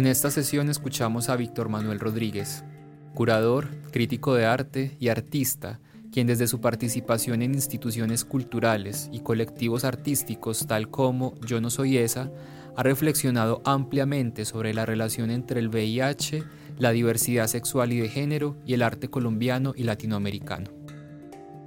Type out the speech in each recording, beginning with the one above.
En esta sesión escuchamos a Víctor Manuel Rodríguez, curador, crítico de arte y artista, quien desde su participación en instituciones culturales y colectivos artísticos tal como Yo no soy esa, ha reflexionado ampliamente sobre la relación entre el VIH, la diversidad sexual y de género y el arte colombiano y latinoamericano.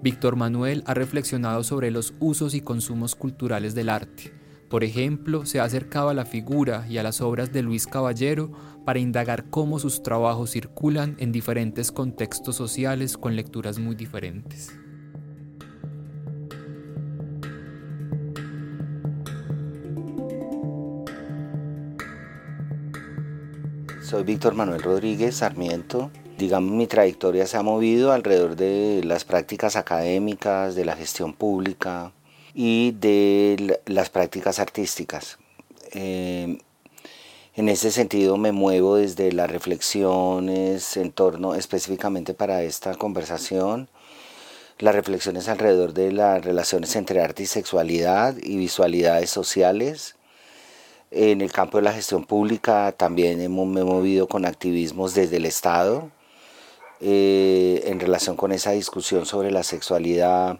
Víctor Manuel ha reflexionado sobre los usos y consumos culturales del arte, por ejemplo, se ha acercado a la figura y a las obras de Luis Caballero para indagar cómo sus trabajos circulan en diferentes contextos sociales con lecturas muy diferentes. Soy Víctor Manuel Rodríguez Sarmiento. Digamos, mi trayectoria se ha movido alrededor de las prácticas académicas, de la gestión pública, y de las prácticas artísticas. Eh, en ese sentido me muevo desde las reflexiones en torno específicamente para esta conversación, las reflexiones alrededor de las relaciones entre arte y sexualidad y visualidades sociales. En el campo de la gestión pública también me he movido con activismos desde el Estado eh, en relación con esa discusión sobre la sexualidad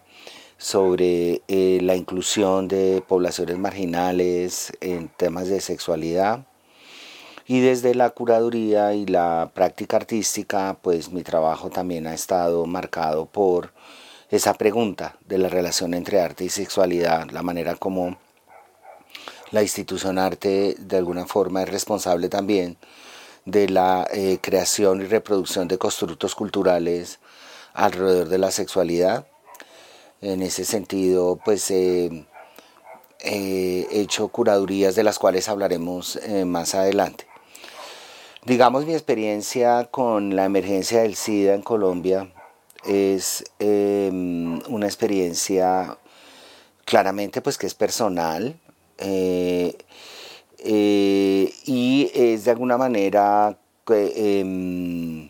sobre eh, la inclusión de poblaciones marginales en temas de sexualidad. Y desde la curaduría y la práctica artística, pues mi trabajo también ha estado marcado por esa pregunta de la relación entre arte y sexualidad, la manera como la institución arte de alguna forma es responsable también de la eh, creación y reproducción de constructos culturales alrededor de la sexualidad en ese sentido, pues he hecho curadurías de las cuales hablaremos eh, más adelante. Digamos, mi experiencia con la emergencia del SIDA en Colombia es em, una experiencia claramente pues que es personal eh, eh, y es de alguna manera em,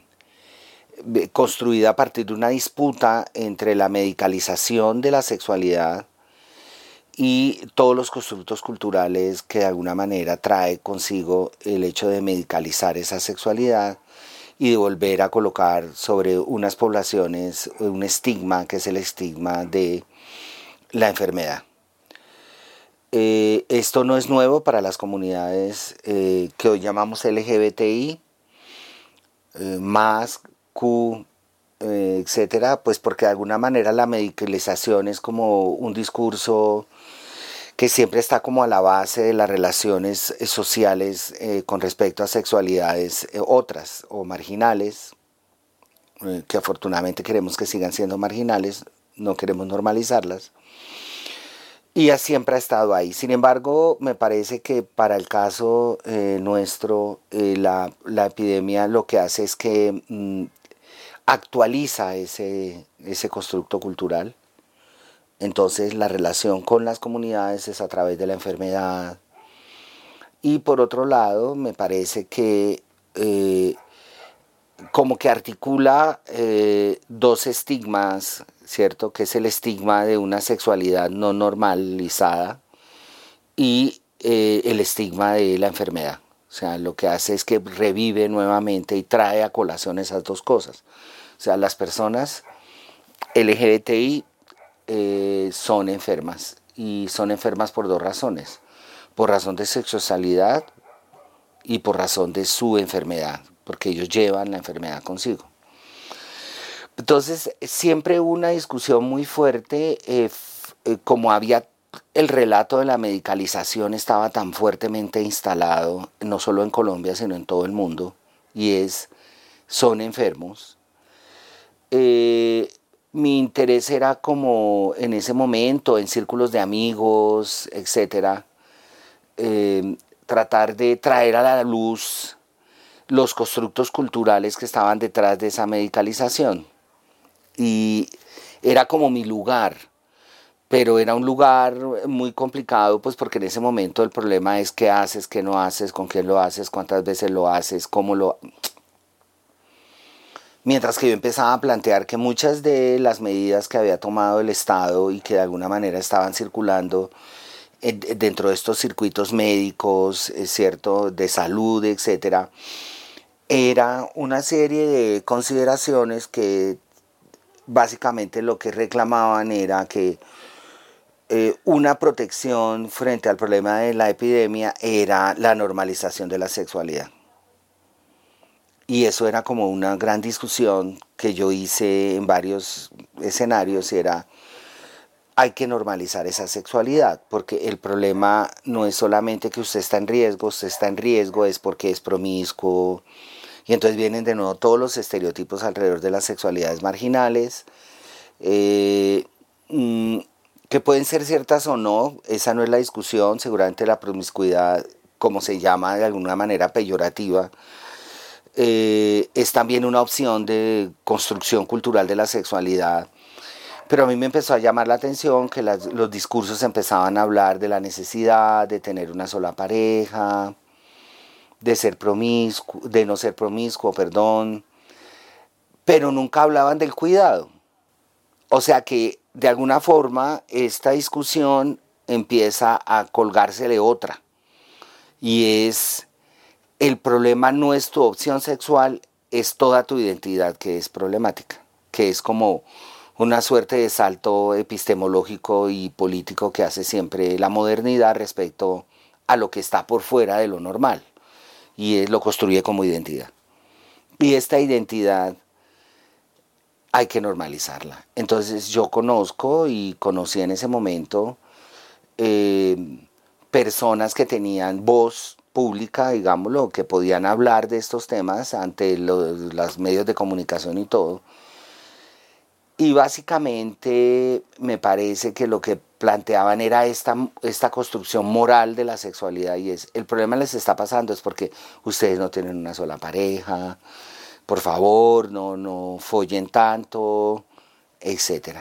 construida a partir de una disputa entre la medicalización de la sexualidad y todos los constructos culturales que de alguna manera trae consigo el hecho de medicalizar esa sexualidad y de volver a colocar sobre unas poblaciones un estigma que es el estigma de la enfermedad. Eh, esto no es nuevo para las comunidades eh, que hoy llamamos LGBTI, eh, más Q, eh, etcétera, pues porque de alguna manera la medicalización es como un discurso que siempre está como a la base de las relaciones eh, sociales eh, con respecto a sexualidades otras o marginales, que afortunadamente queremos que sigan siendo marginales, no queremos normalizarlas. Y ya siempre ha estado ahí. Sin embargo, me parece que para el caso nuestro, la, la, epidemia lo que hace es que mm, actualiza ese, ese constructo cultural. Entonces la relación con las comunidades es a través de la enfermedad. Y por otro lado, me parece que eh, como que articula eh, dos estigmas, ¿cierto? Que es el estigma de una sexualidad no normalizada y eh, el estigma de la enfermedad. O sea, lo que hace es que revive nuevamente y trae a colación esas dos cosas. O sea, las personas LGBTI eh, son enfermas y son enfermas por dos razones. Por razón de sexualidad y por razón de su enfermedad, porque ellos llevan la enfermedad consigo. Entonces, siempre una discusión muy fuerte, eh, eh, como había el relato de la medicalización estaba tan fuertemente instalado, no solo en Colombia, sino en todo el mundo, y es, son enfermos. Eh, mi interés era como en ese momento, en círculos de amigos, etcétera, eh, tratar de traer a la luz los constructos culturales que estaban detrás de esa medicalización. Y era como mi lugar, pero era un lugar muy complicado, pues porque en ese momento el problema es qué haces, qué no haces, con quién lo haces, cuántas veces lo haces, cómo lo... Mientras que yo empezaba a plantear que muchas de las medidas que había tomado el Estado y que de alguna manera estaban circulando dentro de estos circuitos médicos, ¿cierto?, de salud, etcétera, era una serie de consideraciones que básicamente lo que reclamaban era que eh, una protección frente al problema de la epidemia era la normalización de la sexualidad. Y eso era como una gran discusión que yo hice en varios escenarios, era hay que normalizar esa sexualidad, porque el problema no es solamente que usted está en riesgo, usted está en riesgo es porque es promiscuo, y entonces vienen de nuevo todos los estereotipos alrededor de las sexualidades marginales, eh, mm, que pueden ser ciertas o no, esa no es la discusión, seguramente la promiscuidad, como se llama de alguna manera peyorativa, eh, es también una opción de construcción cultural de la sexualidad. Pero a mí me empezó a llamar la atención que los discursos empezaban a hablar de la necesidad de tener una sola pareja, de ser promiscuo, de no ser promiscuo, perdón, pero nunca hablaban del cuidado. O sea que de alguna forma esta discusión empieza a colgarse de otra. Y es, el problema no es tu opción sexual, es toda tu identidad que es problemática, que es como una suerte de salto epistemológico y político que hace siempre la modernidad respecto a lo que está por fuera de lo normal y lo construye como identidad. Y esta identidad hay que normalizarla. Entonces yo conozco y conocí en ese momento eh, personas que tenían voz pública, digámoslo, que podían hablar de estos temas ante los medios de comunicación y todo. Y básicamente me parece que lo que planteaban era esta, esta construcción moral de la sexualidad y es, el problema les está pasando es porque ustedes no tienen una sola pareja, por favor, no, no follen tanto, etc.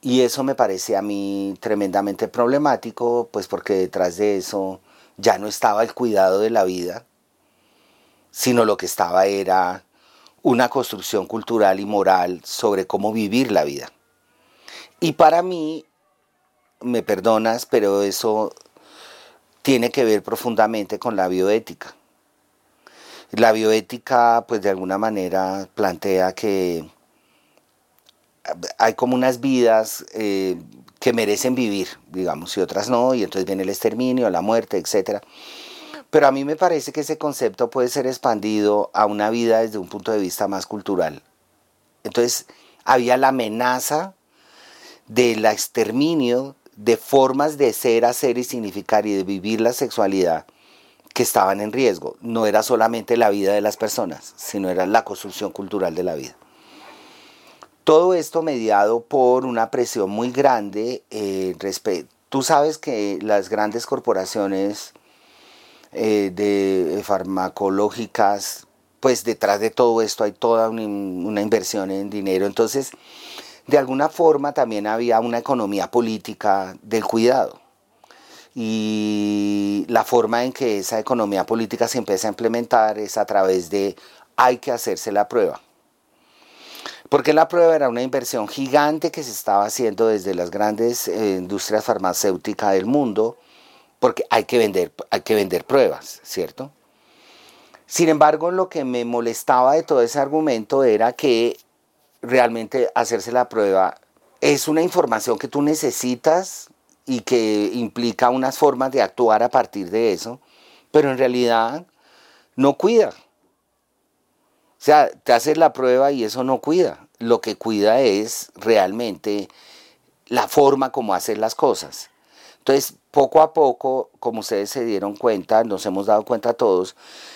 Y eso me parece a mí tremendamente problemático, pues porque detrás de eso ya no estaba el cuidado de la vida, sino lo que estaba era una construcción cultural y moral sobre cómo vivir la vida. Y para mí, me perdonas, pero eso tiene que ver profundamente con la bioética. La bioética, pues de alguna manera plantea que hay como unas vidas eh, que merecen vivir, digamos, y otras no, y entonces viene el exterminio, la muerte, etc. Pero a mí me parece que ese concepto puede ser expandido a una vida desde un punto de vista más cultural. Entonces, había la amenaza del exterminio de formas de ser, hacer y significar y de vivir la sexualidad que estaban en riesgo. No era solamente la vida de las personas, sino era la construcción cultural de la vida. Todo esto mediado por una presión muy grande. Eh, Tú sabes que las grandes corporaciones eh, farmacológicas, pues detrás de todo esto hay toda una, una inversión en dinero. Entonces, de alguna forma también había una economía política del cuidado. Y la forma en que esa economía política se empieza a implementar es a través de hay que hacerse la prueba. Porque la prueba era una inversión gigante que se estaba haciendo desde las grandes eh, industrias farmacéuticas del mundo, porque hay que vender, hay que vender pruebas, ¿cierto? Sin embargo, lo que me molestaba de todo ese argumento era que realmente hacerse la prueba es una información que tú necesitas y que implica unas formas de actuar a partir de eso, pero en realidad no cuida. O sea, te haces la prueba y eso no cuida. Lo que cuida es realmente la forma como hacer las cosas. Entonces, poco a poco, como ustedes se dieron cuenta, nos hemos dado cuenta todos,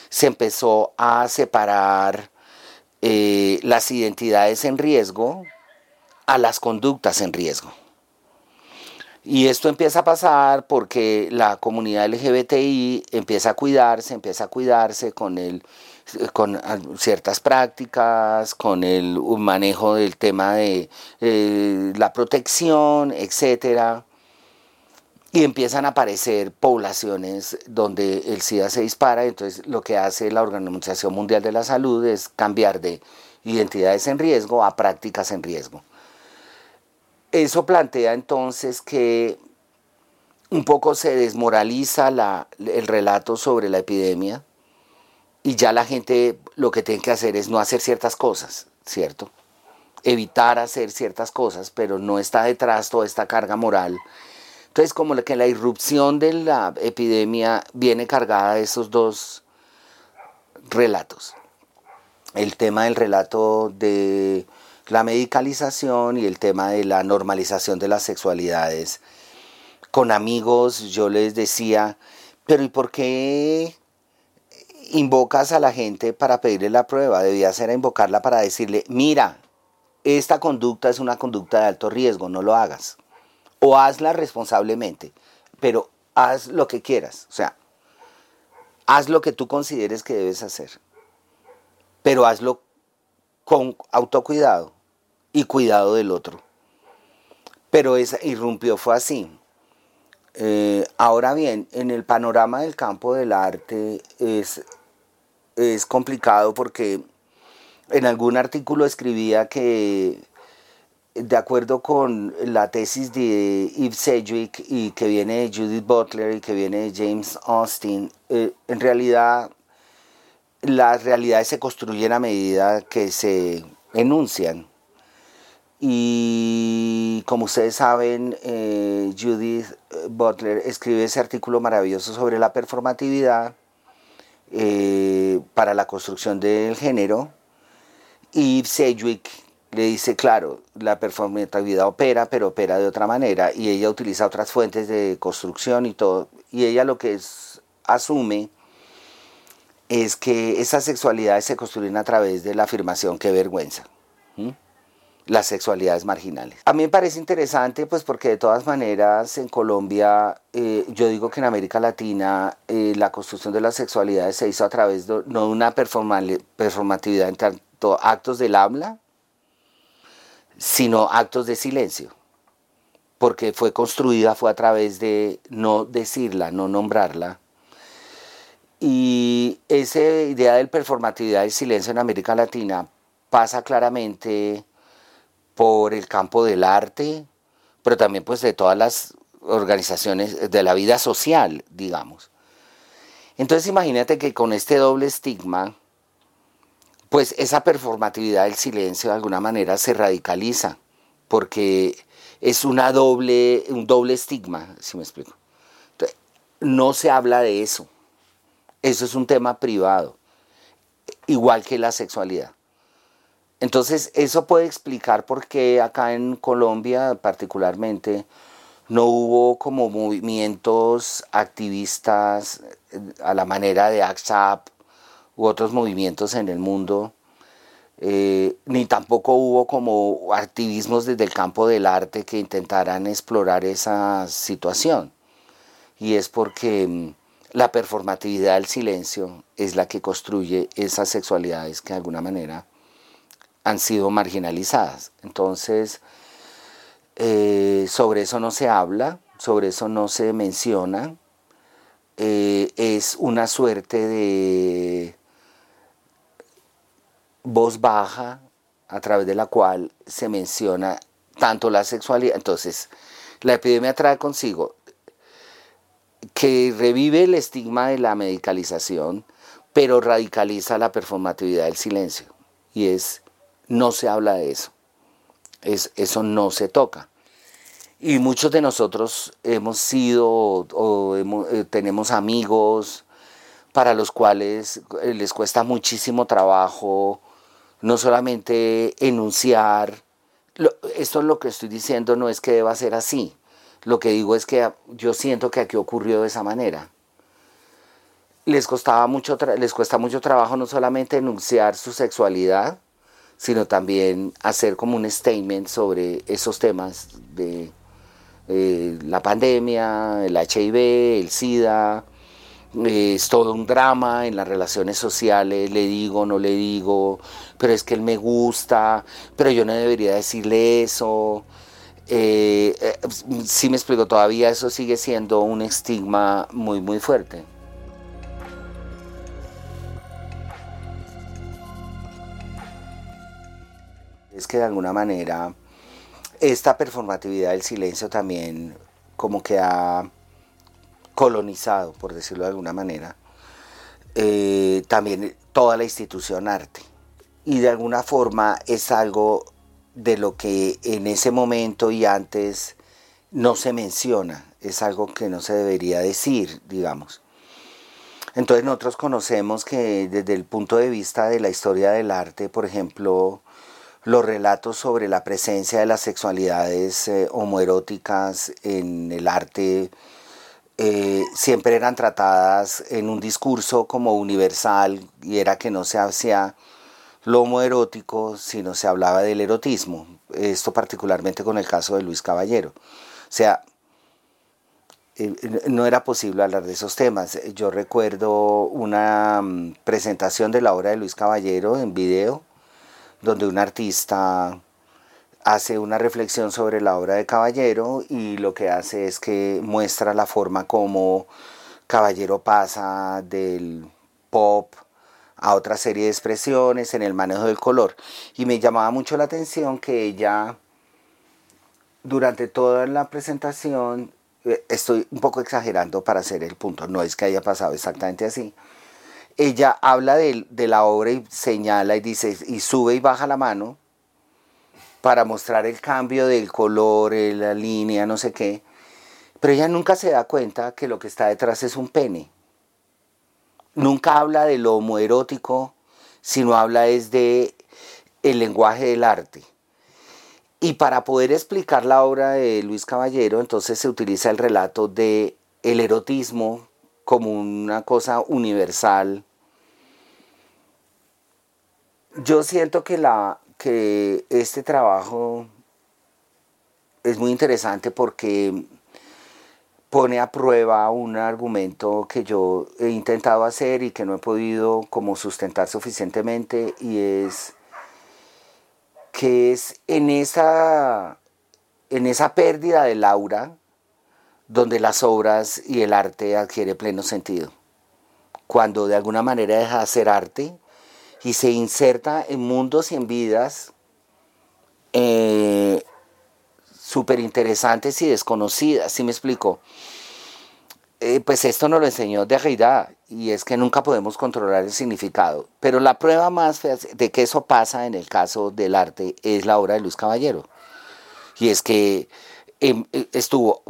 se empezó a separar eh, las identidades en riesgo a las conductas en riesgo. Y esto empieza a pasar porque la comunidad LGBTI empieza a cuidarse, empieza a cuidarse con, el, con ciertas prácticas, con el manejo del tema de eh, la protección, etcétera y empiezan a aparecer poblaciones donde el SIDA se dispara, entonces lo que hace la Organización Mundial de la Salud es cambiar de identidades en riesgo a prácticas en riesgo. Eso plantea entonces que un poco se desmoraliza el relato sobre la epidemia y ya la gente lo que tiene que hacer es no hacer ciertas cosas, ¿cierto? Evitar hacer ciertas cosas, pero no está detrás toda esta carga moral entonces, como que la irrupción de la epidemia viene cargada de esos dos relatos. El tema del relato de la medicalización y el tema de la normalización de las sexualidades. Con amigos yo les decía, pero ¿y por qué invocas a la gente para pedirle la prueba? Debía ser invocarla para decirle, mira, esta conducta es una conducta de alto riesgo, no lo hagas o hazla responsablemente, pero haz lo que quieras, o sea, haz lo que tú consideres que debes hacer, pero hazlo con autocuidado y cuidado del otro. Pero esa irrumpió fue así. Eh, ahora bien, en el panorama del campo del arte es, es complicado porque en algún artículo escribía que de acuerdo con la tesis de Yves Sedgwick y que viene de Judith Butler y que viene de James Austin, eh, en realidad las realidades se construyen a medida que se enuncian. Y como ustedes saben, eh, Judith Butler escribe ese artículo maravilloso sobre la performatividad eh, para la construcción del género. Y Sedgwick le dice, claro, la performatividad opera, pero opera de otra manera, y ella utiliza otras fuentes de construcción y todo, y ella lo que asume es que esas sexualidades se construyen a través de la afirmación que vergüenza. Las sexualidades marginales. A mí me parece interesante, pues porque de todas maneras en Colombia, eh, yo digo que en América Latina eh, la construcción de las sexualidades se hizo a través de, no de una performatividad en tanto actos del habla, sino actos de silencio, porque fue construida, fue a través de no decirla, no nombrarla. Y esa idea del performatividad del silencio en América Latina pasa claramente por el campo del arte, pero también pues de todas las organizaciones de la vida social, digamos. Entonces imagínate que con este doble estigma, pues esa performatividad del silencio de alguna manera se radicaliza, porque es una doble, un doble estigma, si me explico. no se habla de eso. Eso es un tema privado, igual que la sexualidad. Entonces, eso puede explicar por qué acá en Colombia particularmente no hubo como movimientos activistas eh, a la manera de AXAP u otros movimientos en el mundo, eh, ni tampoco hubo como activismos desde el campo del arte que intentaran explorar esa situación. Y es porque mm, la performatividad del silencio es la que construye esas sexualidades que de alguna manera han sido marginalizadas. Entonces, eh, sobre eso no se habla, sobre eso no se menciona. Eh, es una suerte de voz baja a través de la cual se menciona tanto la sexualidad. Entonces, la epidemia trae consigo que revive el estigma de la medicalización, pero radicaliza la performatividad del silencio. Y es, no se habla de eso. Es, eso no se toca. Y muchos de nosotros hemos sido o, eh, tenemos amigos para los cuales eh, les cuesta muchísimo trabajo no solamente enunciar, esto es lo que estoy diciendo, no es que deba ser así, lo que digo es que yo siento que aquí ocurrió de esa manera. Les, costaba mucho les cuesta mucho trabajo no solamente enunciar su sexualidad, sino también hacer como un statement sobre esos temas de, eh, la pandemia, el HIV, el SIDA, eh, es todo un drama en las relaciones sociales, le digo, no le digo, pero es que él me gusta, pero yo no debería decirle eso. Eh, sí me explico, todavía eso sigue siendo un estigma muy, muy fuerte. Es que de alguna manera esta performatividad del silencio también como que ha colonizado, por decirlo de alguna manera, eh, también toda la institución arte. Y de alguna forma es algo de lo que en ese momento y antes no se menciona, es algo que no se debería decir, digamos. Entonces nosotros conocemos que desde el punto de vista de la historia del arte, por ejemplo, los relatos sobre la presencia de las sexualidades eh, homoeróticas en el arte eh, siempre eran tratadas en un discurso como universal y era que no se hacía lo homoerótico, sino se hablaba del erotismo. Esto particularmente con el caso de Luis Caballero. O sea, eh, no era posible hablar de esos temas. Yo recuerdo una mm, presentación de la obra de Luis Caballero en video donde un artista hace una reflexión sobre la obra de Caballero y lo que hace es que muestra la forma como Caballero pasa del pop a otra serie de expresiones en el manejo del color. Y me llamaba mucho la atención que ella, durante toda la presentación, eh, estoy un poco exagerando para hacer el punto, no es que haya pasado exactamente así, ella habla de, la obra y señala y dice, y sube y baja la mano para mostrar el cambio del color, eh, la línea, no sé qué. Pero ella nunca se da cuenta que lo que está detrás es un pene. Nunca habla de lo homoerótico, sino habla es de el lenguaje del arte. Y para poder explicar la obra de Luis Caballero, entonces se utiliza el relato de el erotismo como una cosa universal. Yo siento que, la, que este trabajo es muy interesante porque pone a prueba un argumento que yo he intentado hacer y que no he podido como sustentar suficientemente y es que es en esa, en esa pérdida del aura donde las obras y el arte adquiere pleno sentido. Cuando de alguna manera deja de ser arte y se inserta en mundos y en vidas eh, súper interesantes y desconocidas, ¿sí me explico? Eh, pues esto nos lo enseñó Derrida y es que nunca podemos controlar el significado. Pero la prueba más de que eso pasa en el caso del arte es la obra de Luis Caballero. Y es que em, estuvo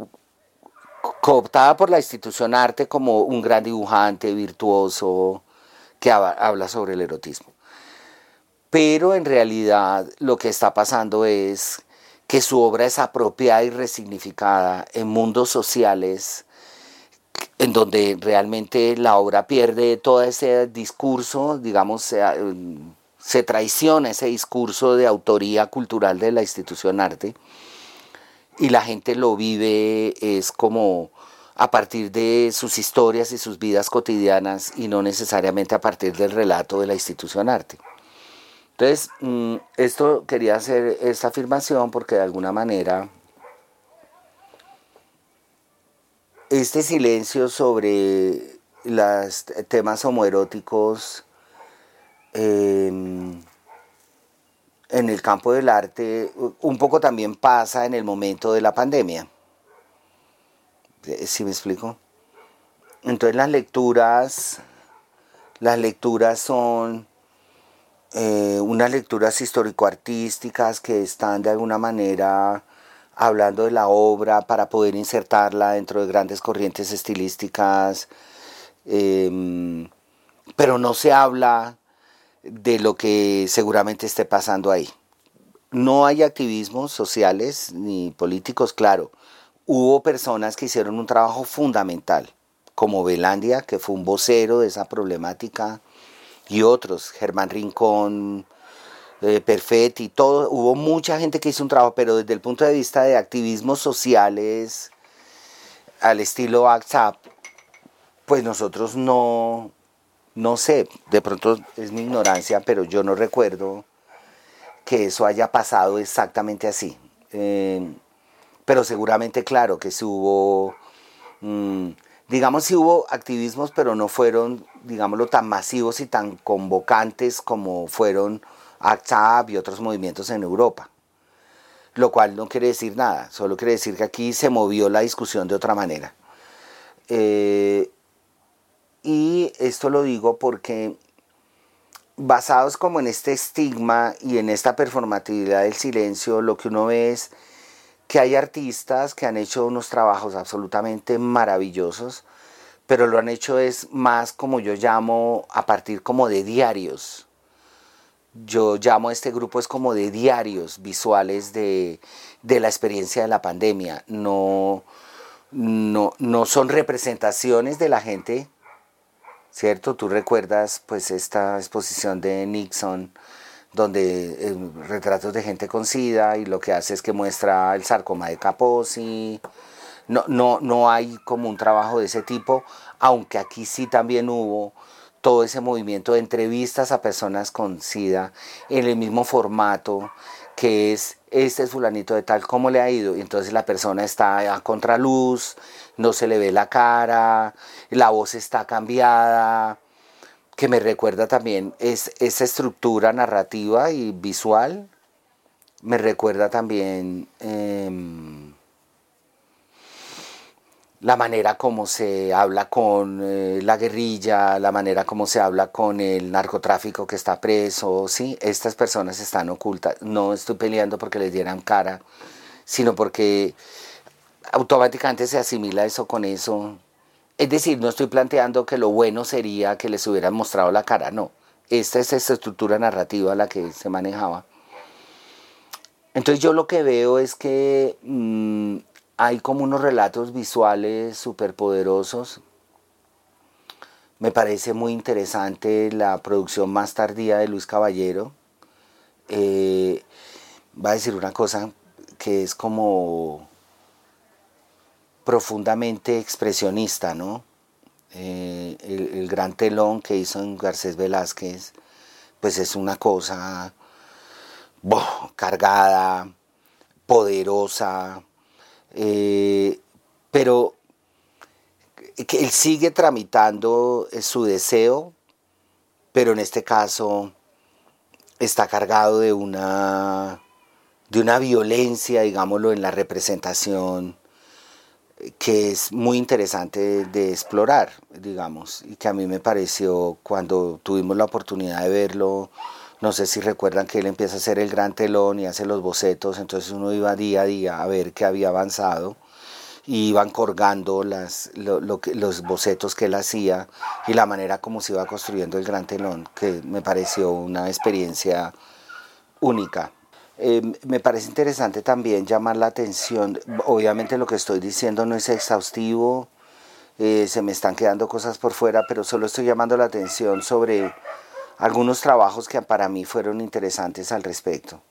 cooptada por la institución arte como un gran dibujante virtuoso que habla sobre el erotismo. Pero en realidad lo que está pasando es que su obra es apropiada y resignificada en mundos sociales en donde realmente la obra pierde todo ese discurso, digamos, se, se traiciona ese discurso de autoría cultural de la institución arte y la gente lo vive es como a partir de sus historias y sus vidas cotidianas y no necesariamente a partir del relato de la institución arte. Entonces, mm, esto quería hacer esta afirmación porque de alguna manera este silencio sobre los temas homoeróticos en el campo del arte un poco también pasa en el momento de la pandemia. ¿Sí me explico? Entonces las lecturas, las lecturas son eh, unas lecturas histórico-artísticas que están de alguna manera hablando de la obra para poder insertarla dentro de grandes corrientes estilísticas, em, pero no se habla de lo que seguramente esté pasando ahí. No hay activismos sociales ni políticos, claro. Hubo personas que hicieron un trabajo fundamental, como Belandia, que fue un vocero de esa problemática, y otros, Germán Rincón, eh, Perfetti, todo, hubo mucha gente que hizo un trabajo, pero desde el punto de vista de activismos sociales al estilo WhatsApp, pues nosotros no, no sé, de pronto es mi ignorancia, pero yo no recuerdo que eso haya pasado exactamente así. Eh, pero seguramente, claro, que si hubo, mm, digamos, si hubo activismos, pero no fueron, digámoslo, tan masivos y tan convocantes como fueron ACT y otros movimientos en Europa. Lo cual no quiere decir nada, solo quiere decir que aquí se movió la discusión de otra manera. Eh, y esto lo digo porque basados como en este estigma y en esta performatividad del silencio, lo que uno ve es que hay artistas que han hecho unos trabajos absolutamente maravillosos, pero lo han hecho es más como yo llamo a partir como de diarios. Yo llamo a este grupo es como de diarios visuales de, de la experiencia de la pandemia. No, no, no son representaciones de la gente ¿cierto? Tú recuerdas pues esta exposición de Nixon donde eh, retratos de gente con SIDA y lo que hace es que muestra el sarcoma de Kaposi. No, no, no hay como un trabajo de ese tipo, aunque aquí sí también hubo todo ese movimiento de entrevistas a personas con SIDA en el mismo formato que es este es fulanito de tal, ¿cómo le ha ido? Y entonces la persona está a contraluz, no se le ve la cara, la voz está cambiada, que me recuerda también es, esa estructura narrativa y visual, me recuerda también em, la manera como se habla con eh, la guerrilla, la manera como se habla con el narcotráfico que está preso, sí, estas personas están ocultas, no estoy peleando porque les dieran cara, sino porque automáticamente se asimila eso con eso. Es decir, no estoy planteando que lo bueno sería que les hubieran mostrado la cara, no. Esta es esta estructura narrativa la que se manejaba. Entonces yo lo que veo es que mm, hay como unos relatos visuales súper poderosos. Me parece muy interesante la producción más tardía de Luis Caballero. Eh, va a decir una cosa que es como profundamente expresionista, ¿no? Eh, el, gran telón que hizo en Garcés Velázquez, pues es una cosa cargada, poderosa, eh, pero que él sigue tramitando su deseo, pero en este caso está cargado de una, de una violencia, digámoslo, en la representación que es muy interesante de, explorar, digamos, y que a mí me pareció cuando tuvimos la oportunidad de verlo, no sé si recuerdan que él empieza a hacer el gran telón y hace los bocetos, entonces uno iba día a día a ver qué había avanzado y iban colgando las, lo, que, los bocetos que él hacía y la manera como se iba construyendo el gran telón, que me pareció una experiencia única. Em, me parece interesante también llamar la atención, obviamente lo que estoy diciendo no es exhaustivo, eh, se me están quedando cosas por fuera, pero solo estoy llamando la atención sobre algunos trabajos que para mí fueron interesantes al respecto.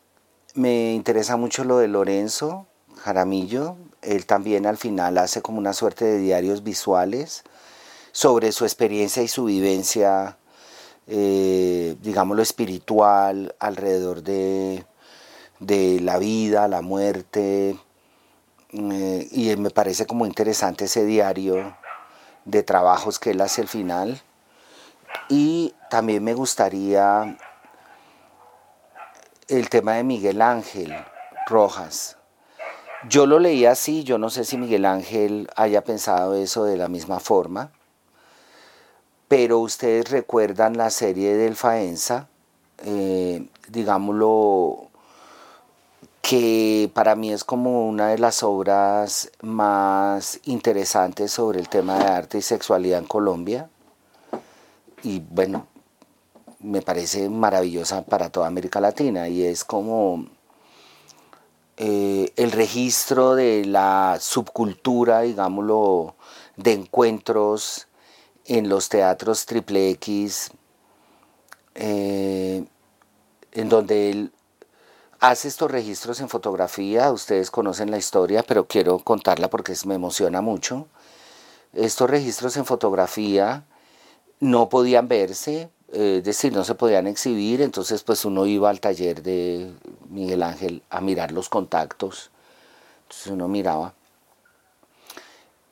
Me interesa mucho lo de Lorenzo Jaramillo, él también al final hace como una suerte de diarios visuales sobre su experiencia y su vivencia, eh, digámoslo, espiritual alrededor de de la vida, la muerte, eh, y me parece como interesante ese diario de trabajos que él hace al final. Y también me gustaría el tema de Miguel Ángel Rojas. Yo lo leí así, yo no sé si Miguel Ángel haya pensado eso de la misma forma, pero ustedes recuerdan la serie del Faenza, eh, digámoslo, que para mí es como una de las obras más interesantes sobre el tema de arte y sexualidad en Colombia. Y bueno, me parece maravillosa para toda América Latina y es como eh, el registro de la subcultura, digámoslo, de encuentros en los teatros triple X, eh, en donde él hace estos registros en fotografía, ustedes conocen la historia, pero quiero contarla porque me emociona mucho. Estos registros en fotografía no podían verse, eh, es decir, no se podían exhibir, entonces pues uno iba al taller de Miguel Ángel a mirar los contactos, entonces uno miraba.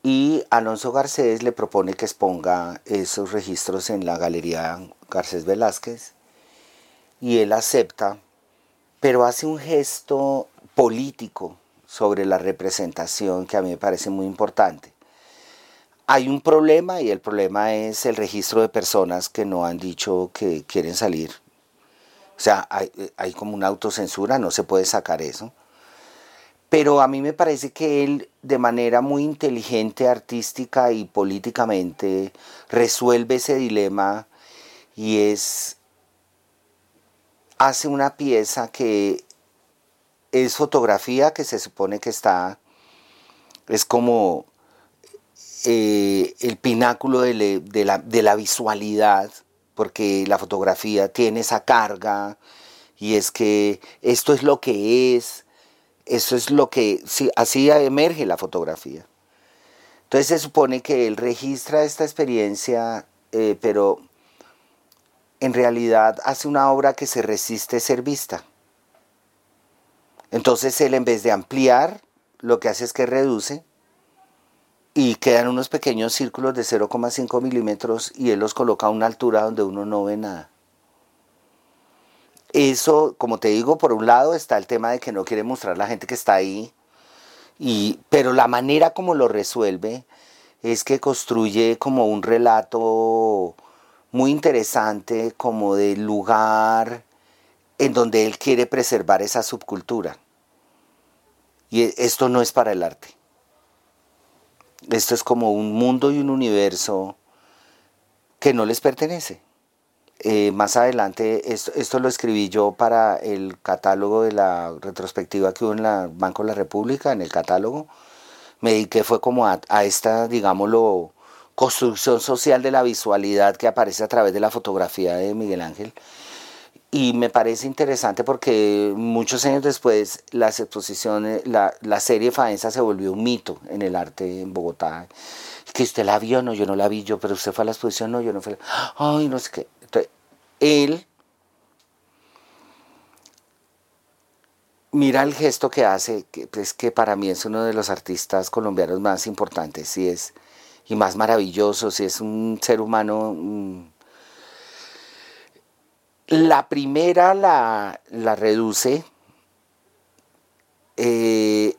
Y Alonso Garcés le propone que exponga esos registros en la Galería Garcés Velázquez y él acepta, pero hace un gesto político sobre la representación que a mí me parece muy importante hay un problema y el problema es el registro de personas que no han dicho que quieren salir. O sea, hay, como una autocensura, no se puede sacar eso. Pero a mí me parece que él de manera muy inteligente, artística y políticamente resuelve ese dilema y es hace una pieza que es fotografía que se supone que está es como eh, el pináculo de, la, visualidad, porque la fotografía tiene esa carga y es que esto es lo que es, eso es lo que, así emerge la fotografía. Entonces se supone que él registra esta experiencia, eh, pero en realidad hace una obra que se resiste a ser vista. Entonces él en vez de ampliar, lo que hace es que reduce y quedan unos pequeños círculos de 0,5 milímetros y él los coloca a una altura donde uno no ve nada. Eso, como te digo, por un lado está el tema de que no quiere mostrar la gente que está ahí, y, pero la manera como lo resuelve es que construye como un relato muy interesante, como del lugar en donde él quiere preservar esa subcultura. Y esto no es para el arte. Esto es como un mundo y un universo que no les pertenece. Eh, más adelante, esto, lo escribí yo para el catálogo de la retrospectiva que hubo en la Banco de la República, en el catálogo. Me dediqué fue como a esta, digámoslo, construcción social de la visualidad que aparece a través de la fotografía de Miguel Ángel. Y me parece interesante porque muchos años después las exposiciones, la, la serie Faenza se volvió un mito en el arte en Bogotá. Que usted la vio, no, yo no la vi yo, pero usted fue a la exposición, no, yo no fui. Ay, no sé qué. Entonces, él mira el gesto que hace, que es pues, que para mí es uno de los artistas colombianos más importantes, y es y más maravillosos, es un ser humano mm, la primera la, reduce eh,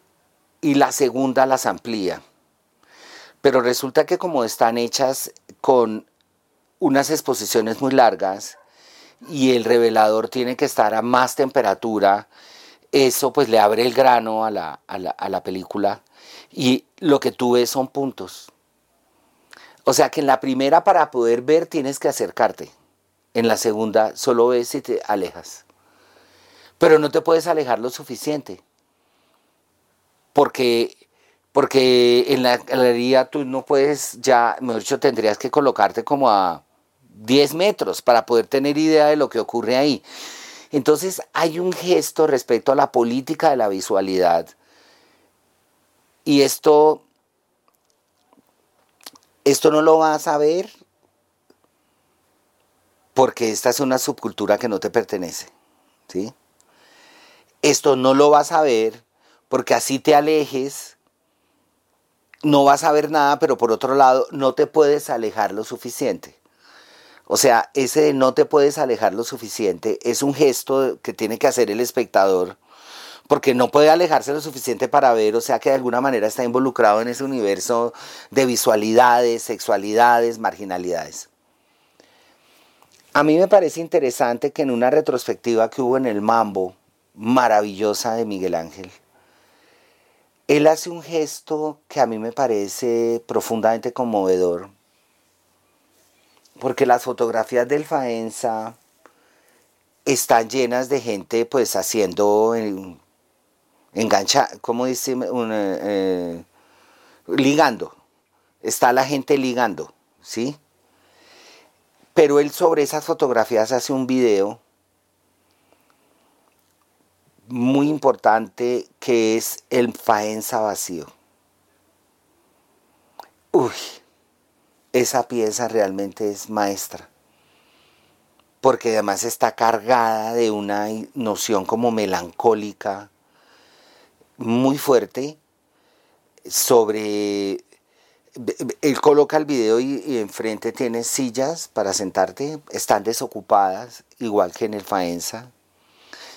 y la segunda las amplía. Pero resulta que como están hechas con unas exposiciones muy largas y el revelador tiene que estar a más temperatura, eso pues le abre el grano a la, a la, a la película y lo que tú ves son puntos. O sea que en la primera para poder ver tienes que acercarte. En la segunda solo ves y te alejas. Pero no te puedes alejar lo suficiente. Porque, porque en la galería tú no puedes ya, mejor dicho, tendrías que colocarte como a 10 metros para poder tener idea de lo que ocurre ahí. Entonces hay un gesto respecto a la política de la visualidad. Y esto, esto no lo vas a ver porque esta es una subcultura que no te pertenece. ¿sí? Esto no lo vas a ver porque así te alejes, no vas a ver nada, pero por otro lado no te puedes alejar lo suficiente. O sea, ese no te puedes alejar lo suficiente es un gesto que tiene que hacer el espectador porque no puede alejarse lo suficiente para ver, o sea que de alguna manera está involucrado en ese universo de visualidades, sexualidades, marginalidades. A mí me parece interesante que en una retrospectiva que hubo en el Mambo, maravillosa de Miguel Ángel, él hace un gesto que a mí me parece profundamente conmovedor, porque las fotografías del Faenza están llenas de gente pues haciendo engancha, ¿cómo dice? Eh, ligando. Está la gente ligando, ¿sí? Pero él sobre esas fotografías hace un video importante que es el faenza vacío. Uy, esa pieza realmente es maestra, porque además está cargada de una noción como melancólica muy fuerte sobre... Él coloca el video y, enfrente tiene sillas para sentarte, están desocupadas, igual que en el Faenza.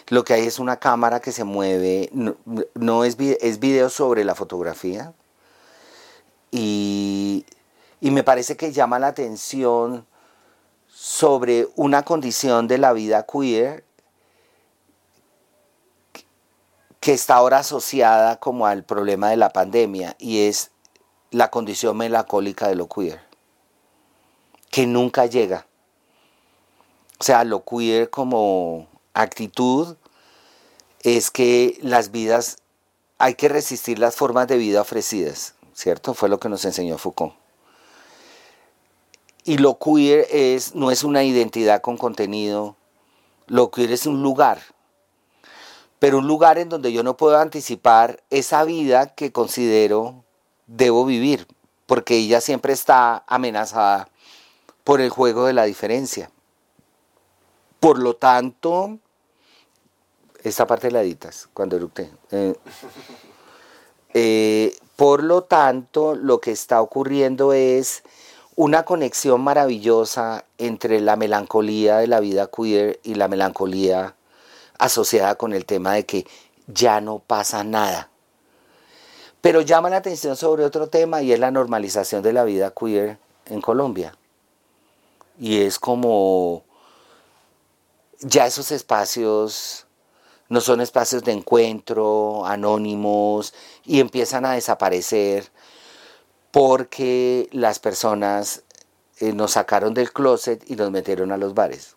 Lo que hay es una cámara que se mueve, no, es, es video sobre la fotografía. Y, y me parece que llama la atención sobre una condición de la vida queer que está ahora asociada como al problema de la pandemia y es la condición melancólica de lo queer, que nunca llega. O sea, lo queer como actitud es que las vidas, hay que resistir las formas de vida ofrecidas, ¿cierto? Fue lo que nos enseñó Foucault. Y lo queer es, no es una identidad con contenido, lo queer es un lugar, pero un lugar en donde yo no puedo anticipar esa vida que considero debo vivir, porque ella siempre está amenazada por el juego de la diferencia. Por lo tanto, esta parte la editas cuando eructé. Eh, eh, por lo tanto, lo que está ocurriendo es una conexión maravillosa entre la melancolía de la vida queer y la melancolía asociada con el tema de que ya no pasa nada. Pero llama la atención sobre otro tema y es la normalización de la vida queer en Colombia. Y es como ya esos espacios no son espacios de encuentro anónimos y empiezan a desaparecer porque las personas eh, nos sacaron del closet y nos metieron a los bares.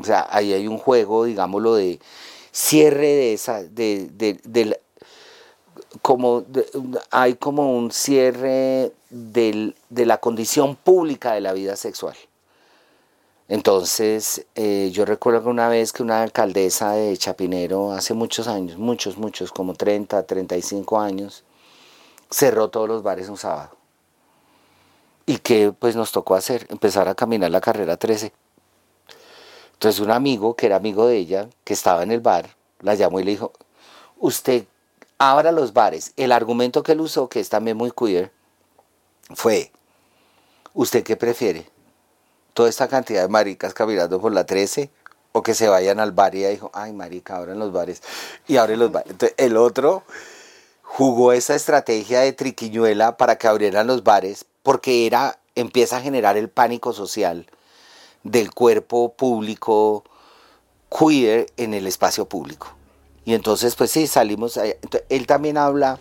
O sea, ahí hay un juego, digámoslo, de cierre de esa, de, de, como hay como un cierre de la condición pública de la vida sexual. Entonces, eh, yo recuerdo que una vez que una alcaldesa de Chapinero, hace muchos años, muchos, muchos, como 30, 35 años, cerró todos los bares un sábado. ¿Y qué pues nos tocó hacer? Empezar a caminar la carrera 13 entonces un amigo, que era amigo de ella, que estaba en el bar, la llamó y le dijo, usted abra los bares. El argumento que él usó, que es también muy queer, fue, ¿usted qué prefiere? Toda esta cantidad de maricas caminando por la 13 o que se vayan al bar y ella dijo, ay marica, abran los bares y abre los bares. Entonces el otro jugó esa estrategia de triquiñuela para que abrieran los bares porque era, empieza a generar el pánico social del cuerpo público queer en el espacio público. Y entonces, pues sí, salimos. Él también habla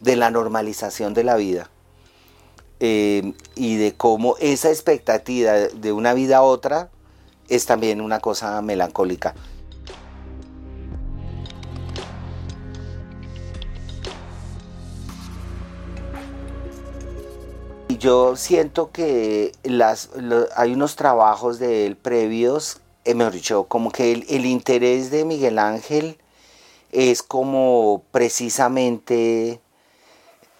de la normalización de la vida eh, y de cómo esa expectativa de una vida a otra es también una cosa melancólica. Yo siento que las, hay unos trabajos de él previos, eh, mejor dicho, como que el, interés de Miguel Ángel es como precisamente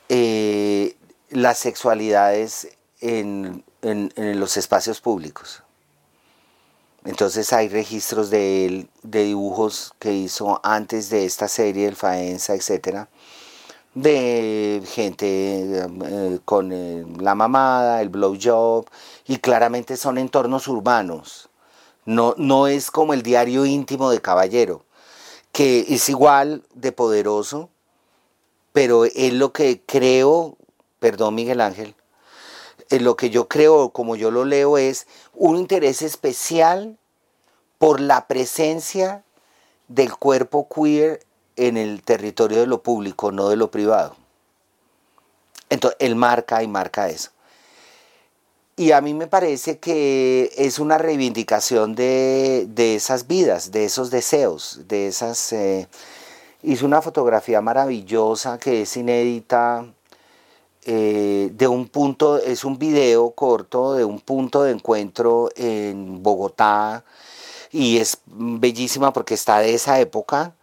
eh, las sexualidades en, los espacios públicos. Entonces hay registros de él, de dibujos que hizo antes de esta serie, el Faenza, etcétera de gente eh, con eh, la mamada, el blowjob, y claramente son entornos urbanos. No, no es como el diario íntimo de Caballero, que es igual de poderoso, pero es lo que creo, perdón Miguel Ángel, es lo que yo creo, como yo lo leo, es un interés especial por la presencia del cuerpo queer en el territorio de lo público, no de lo privado. Entonces, él marca y marca eso. Y a mí me parece que es una reivindicación de, esas vidas, de esos deseos, de esas... Eh, hizo una fotografía maravillosa que es inédita, eh, de un punto, es un video corto de un punto de encuentro en Bogotá y es bellísima porque está de esa época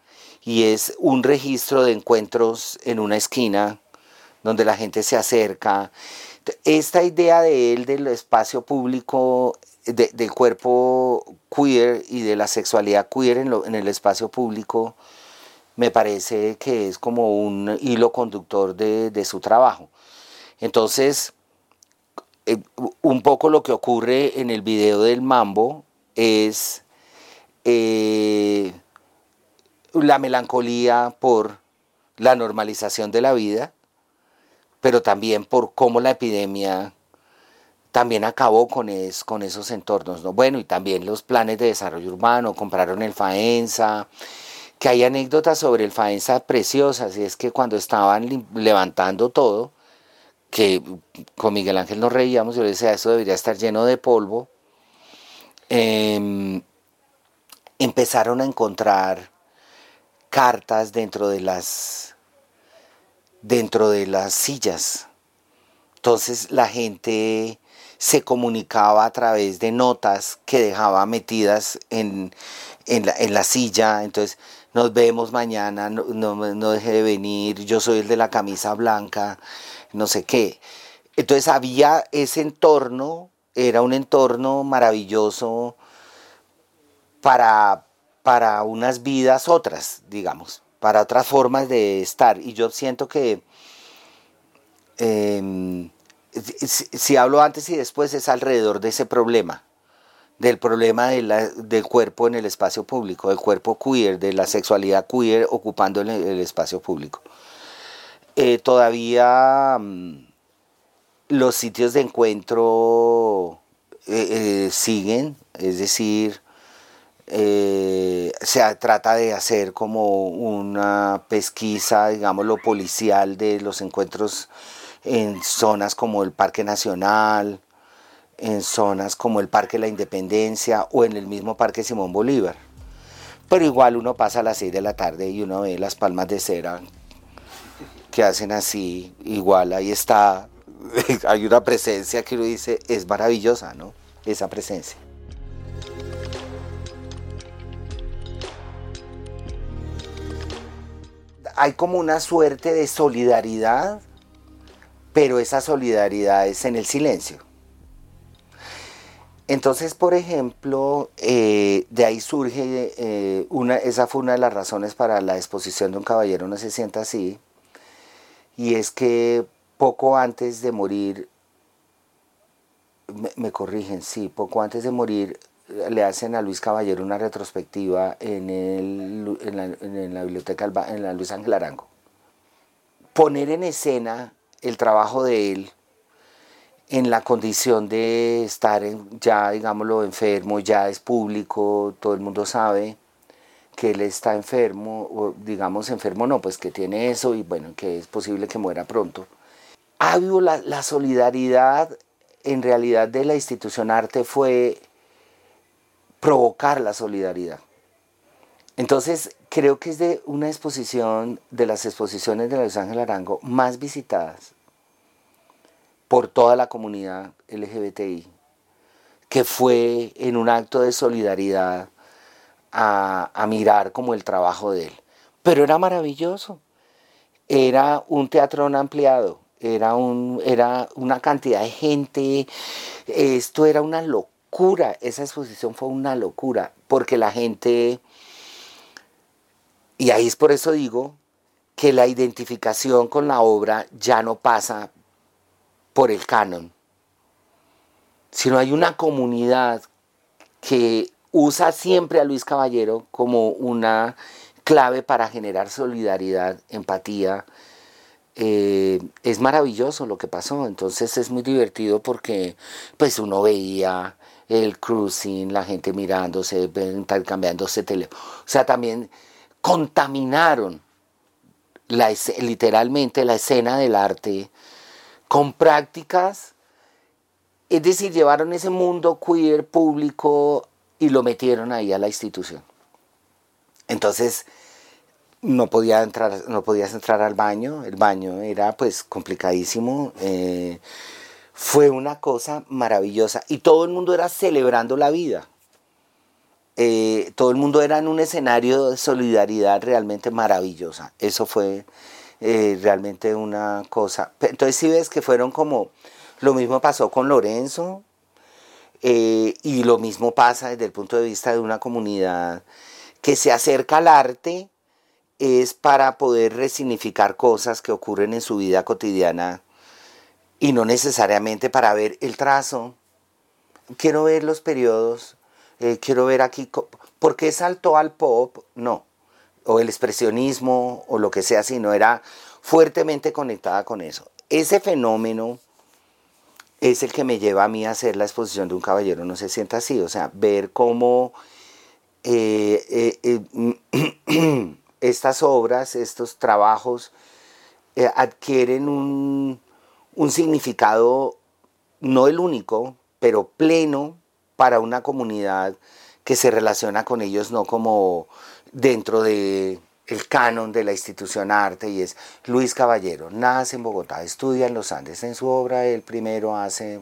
y es un registro de encuentros en una esquina donde la gente se acerca. Esta idea de él del espacio público, del cuerpo queer y de la sexualidad queer en, el espacio público, me parece que es como un hilo conductor de, su trabajo. Entonces, eh, un poco lo que ocurre en el video del mambo es eh, la melancolía por la normalización de la vida, pero también por cómo la epidemia también acabó con, esos entornos. ¿no? Bueno, y también los planes de desarrollo urbano, compraron el FAENSA, que hay anécdotas sobre el FAENSA preciosas, y es que cuando estaban levantando todo, que con Miguel Ángel nos reíamos, yo le decía, eso debería estar lleno de polvo, em, empezaron a encontrar cartas dentro de las dentro de las sillas. Entonces la gente se comunicaba a través de notas que dejaba metidas en, la, silla. Entonces, nos vemos mañana, no, no, deje de venir, yo soy el de la camisa blanca, no sé qué. Entonces había ese entorno, era un entorno maravilloso para, para unas vidas otras, digamos, para otras formas de estar. Y yo siento que em, si, hablo antes y después es alrededor de ese problema, del problema del cuerpo en el espacio público, del cuerpo queer, de la sexualidad queer ocupando el, espacio público. Eh, todavía mm, los sitios de encuentro eh, eh, siguen, es decir, eh, se trata de hacer como una pesquisa, digamos, lo policial de los encuentros en zonas como el Parque Nacional, en zonas como el Parque La Independencia o en el mismo Parque Simón Bolívar. Pero igual uno pasa a las 6 de la tarde y uno ve las palmas de cera que hacen así, igual ahí está, hay una presencia que uno dice, es maravillosa, ¿no? Esa presencia. Hay como una suerte de solidaridad, pero esa solidaridad es en el silencio. Entonces, por ejemplo, eh, de ahí surge, eh, una, esa fue una de las razones para la exposición de un caballero no se sienta así, y es que poco antes de morir, me corrigen, sí, poco antes de morir, le hacen a Luis Caballero una retrospectiva en, el, en, la, biblioteca, la Luis Ángel Arango. Poner en escena el trabajo de él en la condición de estar ya, digámoslo, enfermo, ya es público, todo el mundo sabe que él está enfermo, o digamos enfermo no, pues que tiene eso y bueno, que es posible que muera pronto. Ha habido la solidaridad en realidad de la institución arte fue provocar la solidaridad. Entonces, creo que es de una exposición, de las exposiciones de Los Ángeles Arango más visitadas por toda la comunidad LGBTI, que fue en un acto de solidaridad a, mirar como el trabajo de él. Pero era maravilloso. Era un teatrón ampliado, era, un, era una cantidad de gente, esto era una locura locura, esa exposición fue una locura, porque la gente, y ahí es por eso digo, que la identificación con la obra ya no pasa por el canon, sino hay una comunidad que usa siempre a Luis Caballero como una clave para generar solidaridad, empatía. Eh, es maravilloso lo que pasó, entonces es muy divertido porque pues uno veía el cruising, la gente mirándose, intercambiándose teléfono. O sea, también contaminaron la, literalmente la escena del arte con prácticas, es decir, llevaron ese mundo queer público y lo metieron ahí a la institución. Entonces, no podía entrar, no podías entrar al baño, el baño era pues complicadísimo. Eh, fue una cosa maravillosa y todo el mundo era celebrando la vida. eh, todo el mundo era en un escenario de solidaridad realmente maravillosa. Eso fue eh, realmente una cosa. Entonces si ves que fueron como, lo mismo pasó con Lorenzo eh, y lo mismo pasa desde el punto de vista de una comunidad que se acerca al arte es para poder resignificar cosas que ocurren en su vida cotidiana y no necesariamente para ver el trazo. Quiero ver los periodos, eh, quiero ver aquí, ¿por qué saltó al pop? No, o el expresionismo o lo que sea, sino era fuertemente conectada con eso. Ese fenómeno es el que me lleva a mí a hacer la exposición de un caballero no se sienta así, o sea, ver cómo eh, eh, estas obras, estos trabajos adquieren un, un significado, no el único, pero pleno para una comunidad que se relaciona con ellos no como dentro de el canon de la institución arte y es Luis Caballero, nace en Bogotá, estudia en los Andes, en su obra el primero hace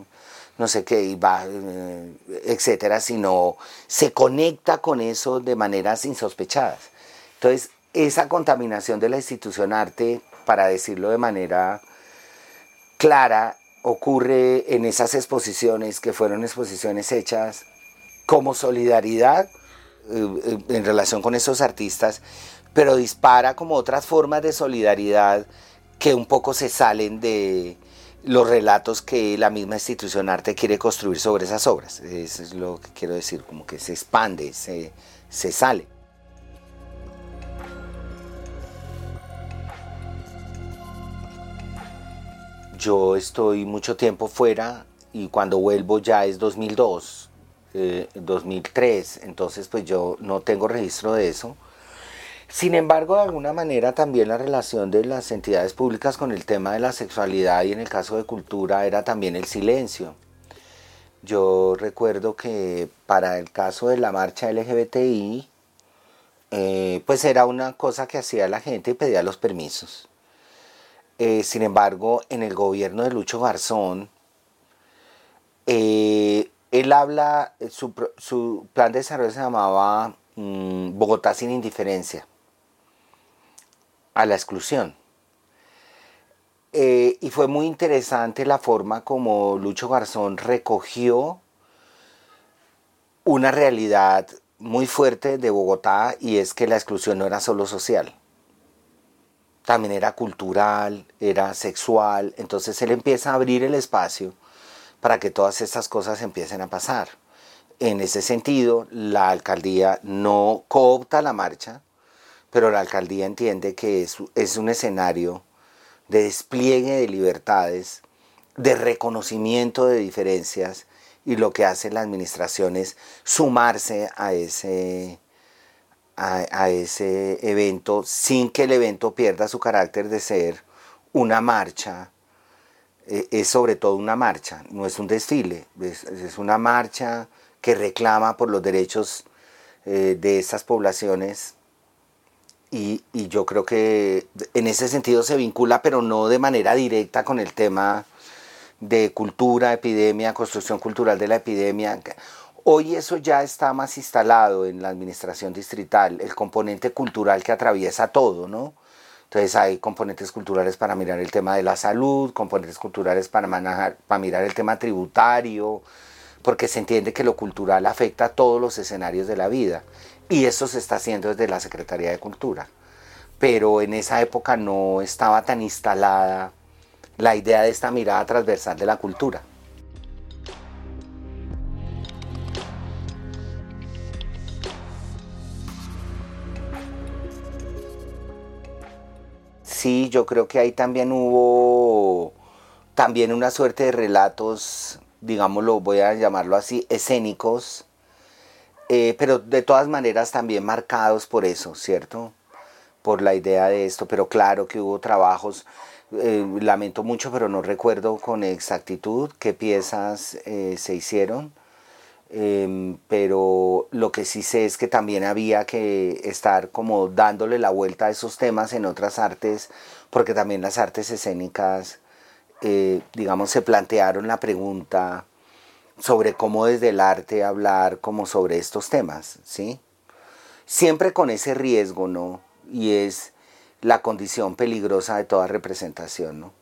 no sé qué, y va, eh, etcétera, sino se conecta con eso de maneras insospechadas. Entonces, esa contaminación de la institución arte, para decirlo de manera clara, ocurre en esas exposiciones que fueron exposiciones hechas como solidaridad eh, eh, en relación con esos artistas, pero dispara como otras formas de solidaridad que un poco se salen de los relatos que la misma institución arte quiere construir sobre esas obras. Eso es lo que quiero decir, como que se expande, se, se sale. Yo estoy mucho tiempo fuera y cuando vuelvo ya es 2002, 2003, eh, entonces pues yo no tengo registro de eso. Sin embargo, de alguna manera también la relación de las entidades públicas con el tema de la sexualidad y en el caso de cultura era también el silencio. Yo recuerdo que para el caso de la marcha LGBTI, eh, pues era una cosa que hacía la gente y pedía los permisos. Eh, sin embargo, en el gobierno de Lucho Garzón, eh, él habla, su, plan de desarrollo se llamaba mm, Bogotá sin indiferencia a la exclusión. Eh, y fue muy interesante la forma como Lucho Garzón recogió una realidad muy fuerte de Bogotá y es que la exclusión no era solo social también era cultural, era sexual, entonces él empieza a abrir el espacio para que todas estas cosas empiecen a pasar. En ese sentido, la alcaldía no coopta la marcha, pero la alcaldía entiende que es, es un escenario de despliegue de libertades, de reconocimiento de diferencias, y lo que hace la administración es sumarse a ese, a, ese evento sin que el evento pierda su carácter de ser una marcha. Eh, es sobre todo una marcha, no es un desfile, es, una marcha que reclama por los derechos eh, de estas poblaciones y, y, yo creo que en ese sentido se vincula, pero no de manera directa con el tema de cultura, epidemia, construcción cultural de la epidemia. Hoy eso ya está más instalado en la administración distrital, el componente cultural que atraviesa todo, ¿no? Entonces hay componentes culturales para mirar el tema de la salud, componentes culturales para, manejar, para mirar el tema tributario, porque se entiende que lo cultural afecta a todos los escenarios de la vida. Y eso se está haciendo desde la Secretaría de Cultura. Pero en esa época no estaba tan instalada la idea de esta mirada transversal de la cultura. Sí, yo creo que ahí también hubo también una suerte de relatos, digámoslo, voy a llamarlo así, escénicos, eh, pero de todas maneras también marcados por eso, ¿cierto? Por la idea de esto, pero claro que hubo trabajos, eh, lamento mucho, pero no recuerdo con exactitud qué piezas eh, se hicieron Em, pero lo que sí sé es que también había que estar como dándole la vuelta a esos temas en otras artes, porque también las artes escénicas, eh, digamos, se plantearon la pregunta sobre cómo desde el arte hablar como sobre estos temas, ¿sí? Siempre con ese riesgo, ¿no? Y es la condición peligrosa de toda representación, ¿no?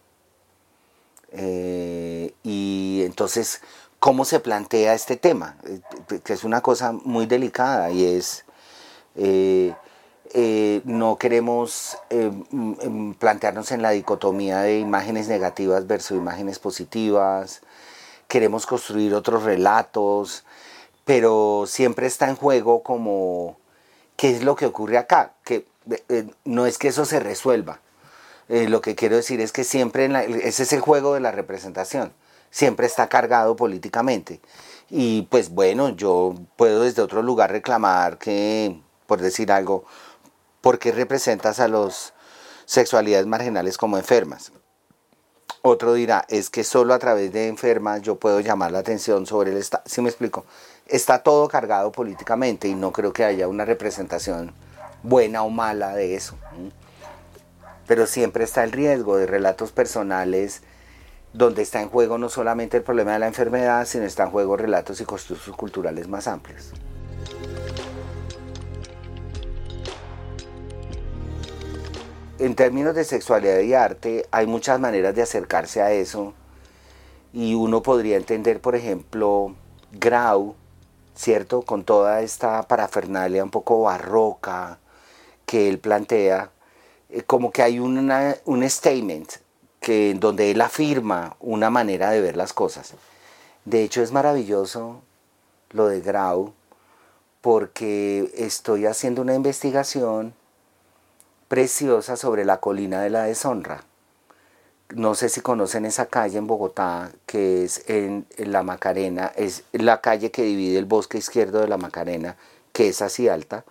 Eh, y entonces, ¿cómo se plantea este tema? Eh, que es una cosa muy delicada y es, eh, no queremos mm, mm, plantearnos en la dicotomía de imágenes negativas versus imágenes positivas, queremos construir otros relatos, pero siempre está en juego como qué es lo que ocurre acá, que no es que eso se resuelva, eh, lo que quiero decir es que siempre, ese es el juego de la representación, siempre está cargado políticamente. Y pues bueno, yo puedo desde otro lugar reclamar que, por decir algo, ¿por qué representas a las sexualidades marginales como enfermas? Otro dirá, es que solo a través de enfermas yo puedo llamar la atención sobre el Estado. ¿Sí me explico? Está todo cargado políticamente y no creo que haya una representación buena o mala de eso pero siempre está el riesgo de relatos personales donde está en juego no solamente el problema de la enfermedad, sino está en juego relatos y costumbres culturales más amplios. En términos de sexualidad y arte, hay muchas maneras de acercarse a eso y uno podría entender, por ejemplo, Grau, ¿cierto? Con toda esta parafernalia un poco barroca que él plantea, eh, como que hay un statement que, donde él afirma una manera de ver las cosas. De hecho es maravilloso lo de Grau porque estoy haciendo una investigación preciosa sobre la colina de la deshonra. No sé si conocen esa calle en Bogotá que es en, en la Macarena, es la calle que divide el bosque izquierdo de la Macarena, que es así alta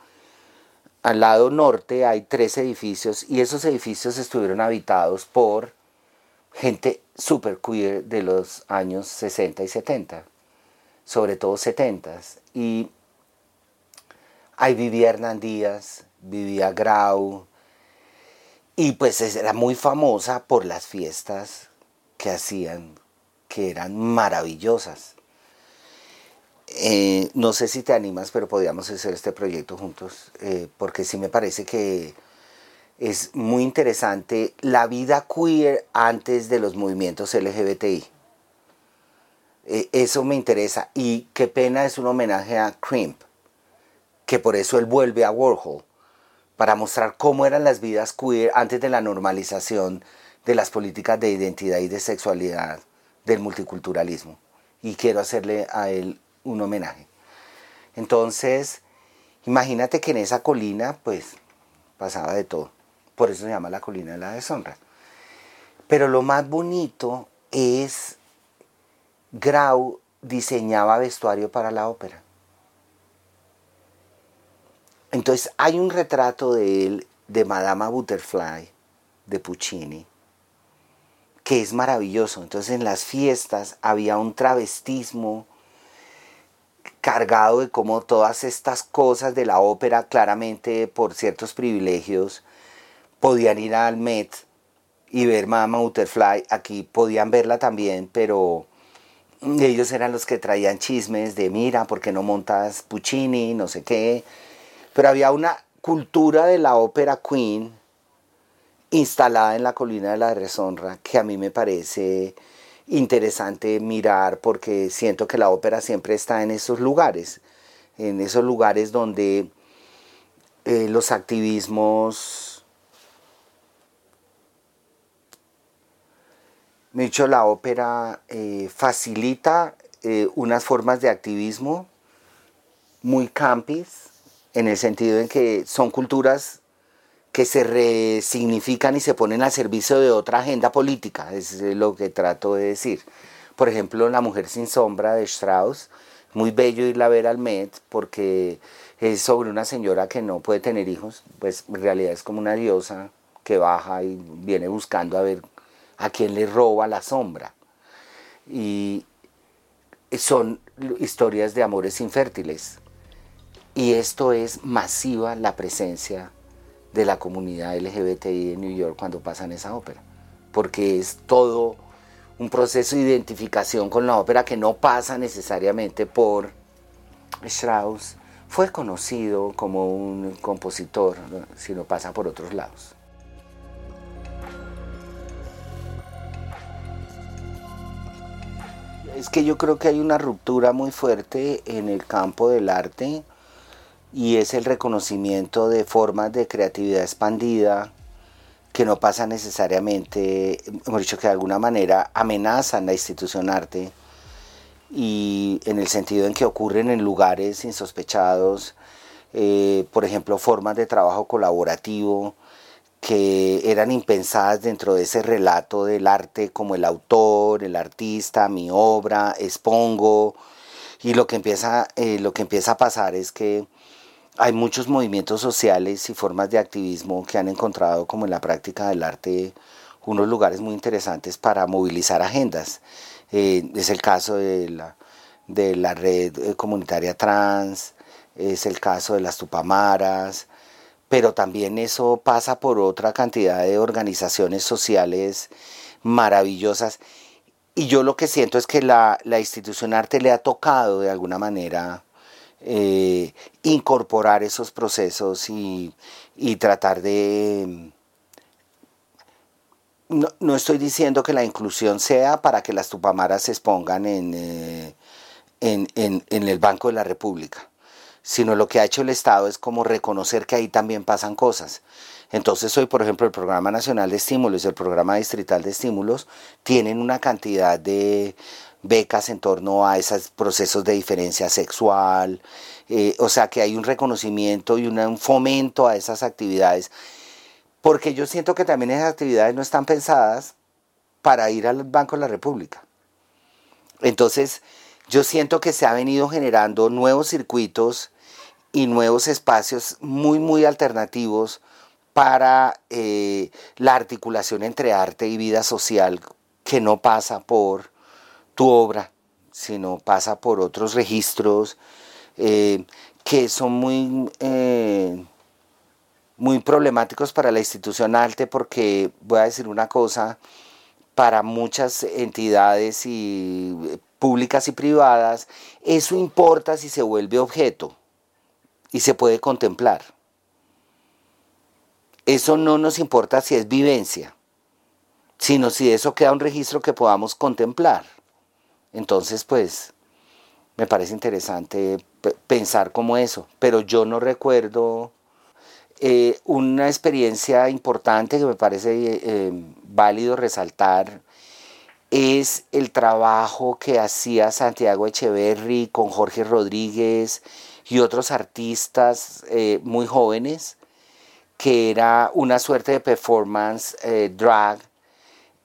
al lado norte hay tres edificios y esos edificios estuvieron habitados por gente super queer de los años 60 y 70, sobre todo 70. Y ahí vivía Hernán Díaz, vivía Grau, y pues era muy famosa por las fiestas que hacían, que eran maravillosas. Eh, no sé si te animas, pero podríamos hacer este proyecto juntos, eh, porque sí me parece que es muy interesante la vida queer antes de los movimientos LGBTI. Eh, eso me interesa. Y qué pena es un homenaje a Crimp, que por eso él vuelve a Warhol, para mostrar cómo eran las vidas queer antes de la normalización de las políticas de identidad y de sexualidad del multiculturalismo. Y quiero hacerle a él un homenaje. Entonces, imagínate que en esa colina, pues, pasaba de todo. Por eso se llama la colina de la deshonra. Pero lo más bonito es, Grau diseñaba vestuario para la ópera. Entonces hay un retrato de él, de Madama Butterfly, de Puccini, que es maravilloso. Entonces en las fiestas había un travestismo, cargado de cómo todas estas cosas de la ópera, claramente por ciertos privilegios, podían ir al Met y ver Mama Butterfly. Aquí podían verla también, pero ellos eran los que traían chismes de mira, ¿por qué no montas Puccini? No sé qué. Pero había una cultura de la ópera Queen instalada en la colina de la deshonra que a mí me parece interesante mirar porque siento que la ópera siempre está en esos lugares, en esos lugares donde eh, los activismos, de hecho la ópera eh, facilita eh, unas formas de activismo muy campis, en el sentido en que son culturas que se resignifican y se ponen al servicio de otra agenda política, es lo que trato de decir. Por ejemplo, La Mujer sin Sombra de Strauss, muy bello irla a ver al Met porque es sobre una señora que no puede tener hijos, pues en realidad es como una diosa que baja y viene buscando a ver a quién le roba la sombra. Y son historias de amores infértiles. Y esto es masiva la presencia de la comunidad LGBTI de New York cuando pasan esa ópera, porque es todo un proceso de identificación con la ópera que no pasa necesariamente por Strauss. Fue conocido como un compositor, sino pasa por otros lados. Es que yo creo que hay una ruptura muy fuerte en el campo del arte y es el reconocimiento de formas de creatividad expandida que no pasa necesariamente, hemos dicho que de alguna manera amenazan la institución arte y en el sentido en que ocurren en lugares insospechados, eh, por ejemplo, formas de trabajo colaborativo que eran impensadas dentro de ese relato del arte como el autor, el artista, mi obra, expongo, y lo que empieza, eh, lo que empieza a pasar es que hay muchos movimientos sociales y formas de activismo que han encontrado como en la práctica del arte unos lugares muy interesantes para movilizar agendas. Eh, es el caso de la, de la red eh, comunitaria trans, es el caso de las Tupamaras, pero también eso pasa por otra cantidad de organizaciones sociales maravillosas. Y yo lo que siento es que la, la institución arte le ha tocado de alguna manera eh, incorporar esos procesos y, tratar de... No, estoy diciendo que la inclusión sea para que las tupamaras se expongan eh, en, en, el Banco de la República, sino lo que ha hecho el Estado es como reconocer que ahí también pasan cosas. Entonces hoy, por ejemplo, el Programa Nacional de Estímulos y el Programa Distrital de Estímulos tienen una cantidad de becas en torno a esos procesos de diferencia sexual, eh, o sea que hay un reconocimiento y un fomento a esas actividades, porque yo siento que también esas actividades no están pensadas para ir al Banco de la República. Entonces, yo siento que se ha venido generando nuevos circuitos y nuevos espacios muy, muy alternativos para eh, la articulación entre arte y vida social que no pasa por tu obra, sino pasa por otros registros eh, que son muy, eh, muy problemáticos para la institución arte porque, voy a decir una cosa, para muchas entidades y, públicas y privadas, eso importa si se vuelve objeto y se puede contemplar. Eso no nos importa si es vivencia, sino si eso queda un registro que podamos contemplar. Entonces, pues, me parece interesante pensar como eso, pero yo no recuerdo eh, una experiencia importante que me parece eh, válido resaltar es el trabajo que hacía Santiago Echeverry con Jorge Rodríguez y otros artistas eh, muy jóvenes, que era una suerte de performance drag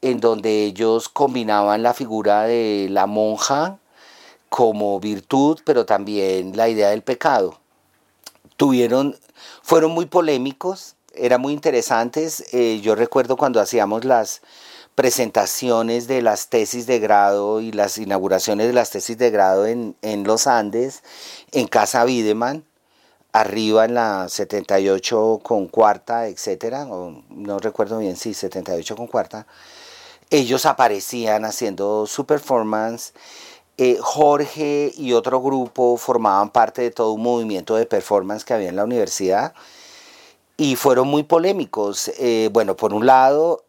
en donde ellos combinaban la figura de la monja como virtud, pero también la idea del pecado. Tuvieron, fueron muy polémicos, eran muy interesantes. Eh, yo recuerdo cuando hacíamos las presentaciones de las tesis de grado y las inauguraciones de las tesis de grado en, en los Andes, en Casa Wiedemann, arriba en la 78 con cuarta, etcétera, no recuerdo bien si 78 con cuarta ellos aparecían haciendo su performance. Eh, Jorge y otro grupo formaban parte de todo un movimiento de performance que había en la universidad y fueron muy polémicos. Eh, bueno, por un lado,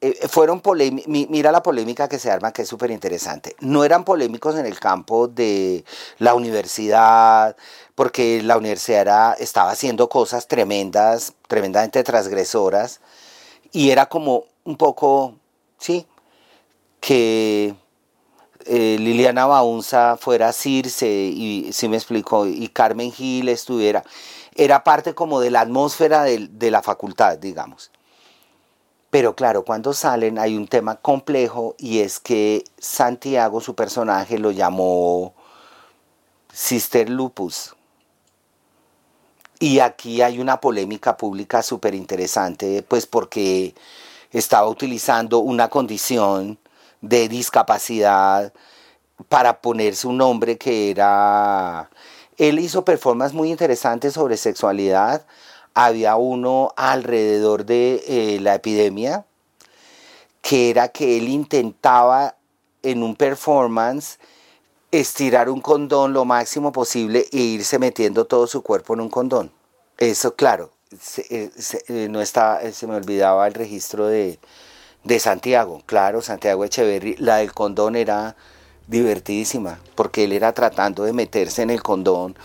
eh, fueron mira la polémica que se arma, que es súper interesante. No eran polémicos en el campo de la universidad, porque la universidad estaba haciendo cosas tremendas, tremendamente transgresoras, y era como un poco ¿sí? Que eh, Liliana Baunza fuera Circe, y si me explicó, y Carmen Gil estuviera, era parte como de la atmósfera de la facultad, digamos. Pero claro, cuando salen hay un tema complejo y es que Santiago, su personaje, lo llamó Sister Lupus. Y aquí hay una polémica pública súper interesante, pues porque estaba utilizando una condición de discapacidad para ponerse un nombre que era... Él hizo performances muy interesantes sobre sexualidad. Había uno alrededor de eh, la epidemia que era que él intentaba en un performance estirar un condón lo máximo posible e irse metiendo todo su cuerpo en un condón. Eso, claro, se, eh, no estaba, se me olvidaba el registro de, de Santiago. Claro, Santiago Echeverry, la del condón era divertidísima, porque él era tratando de meterse en el condón,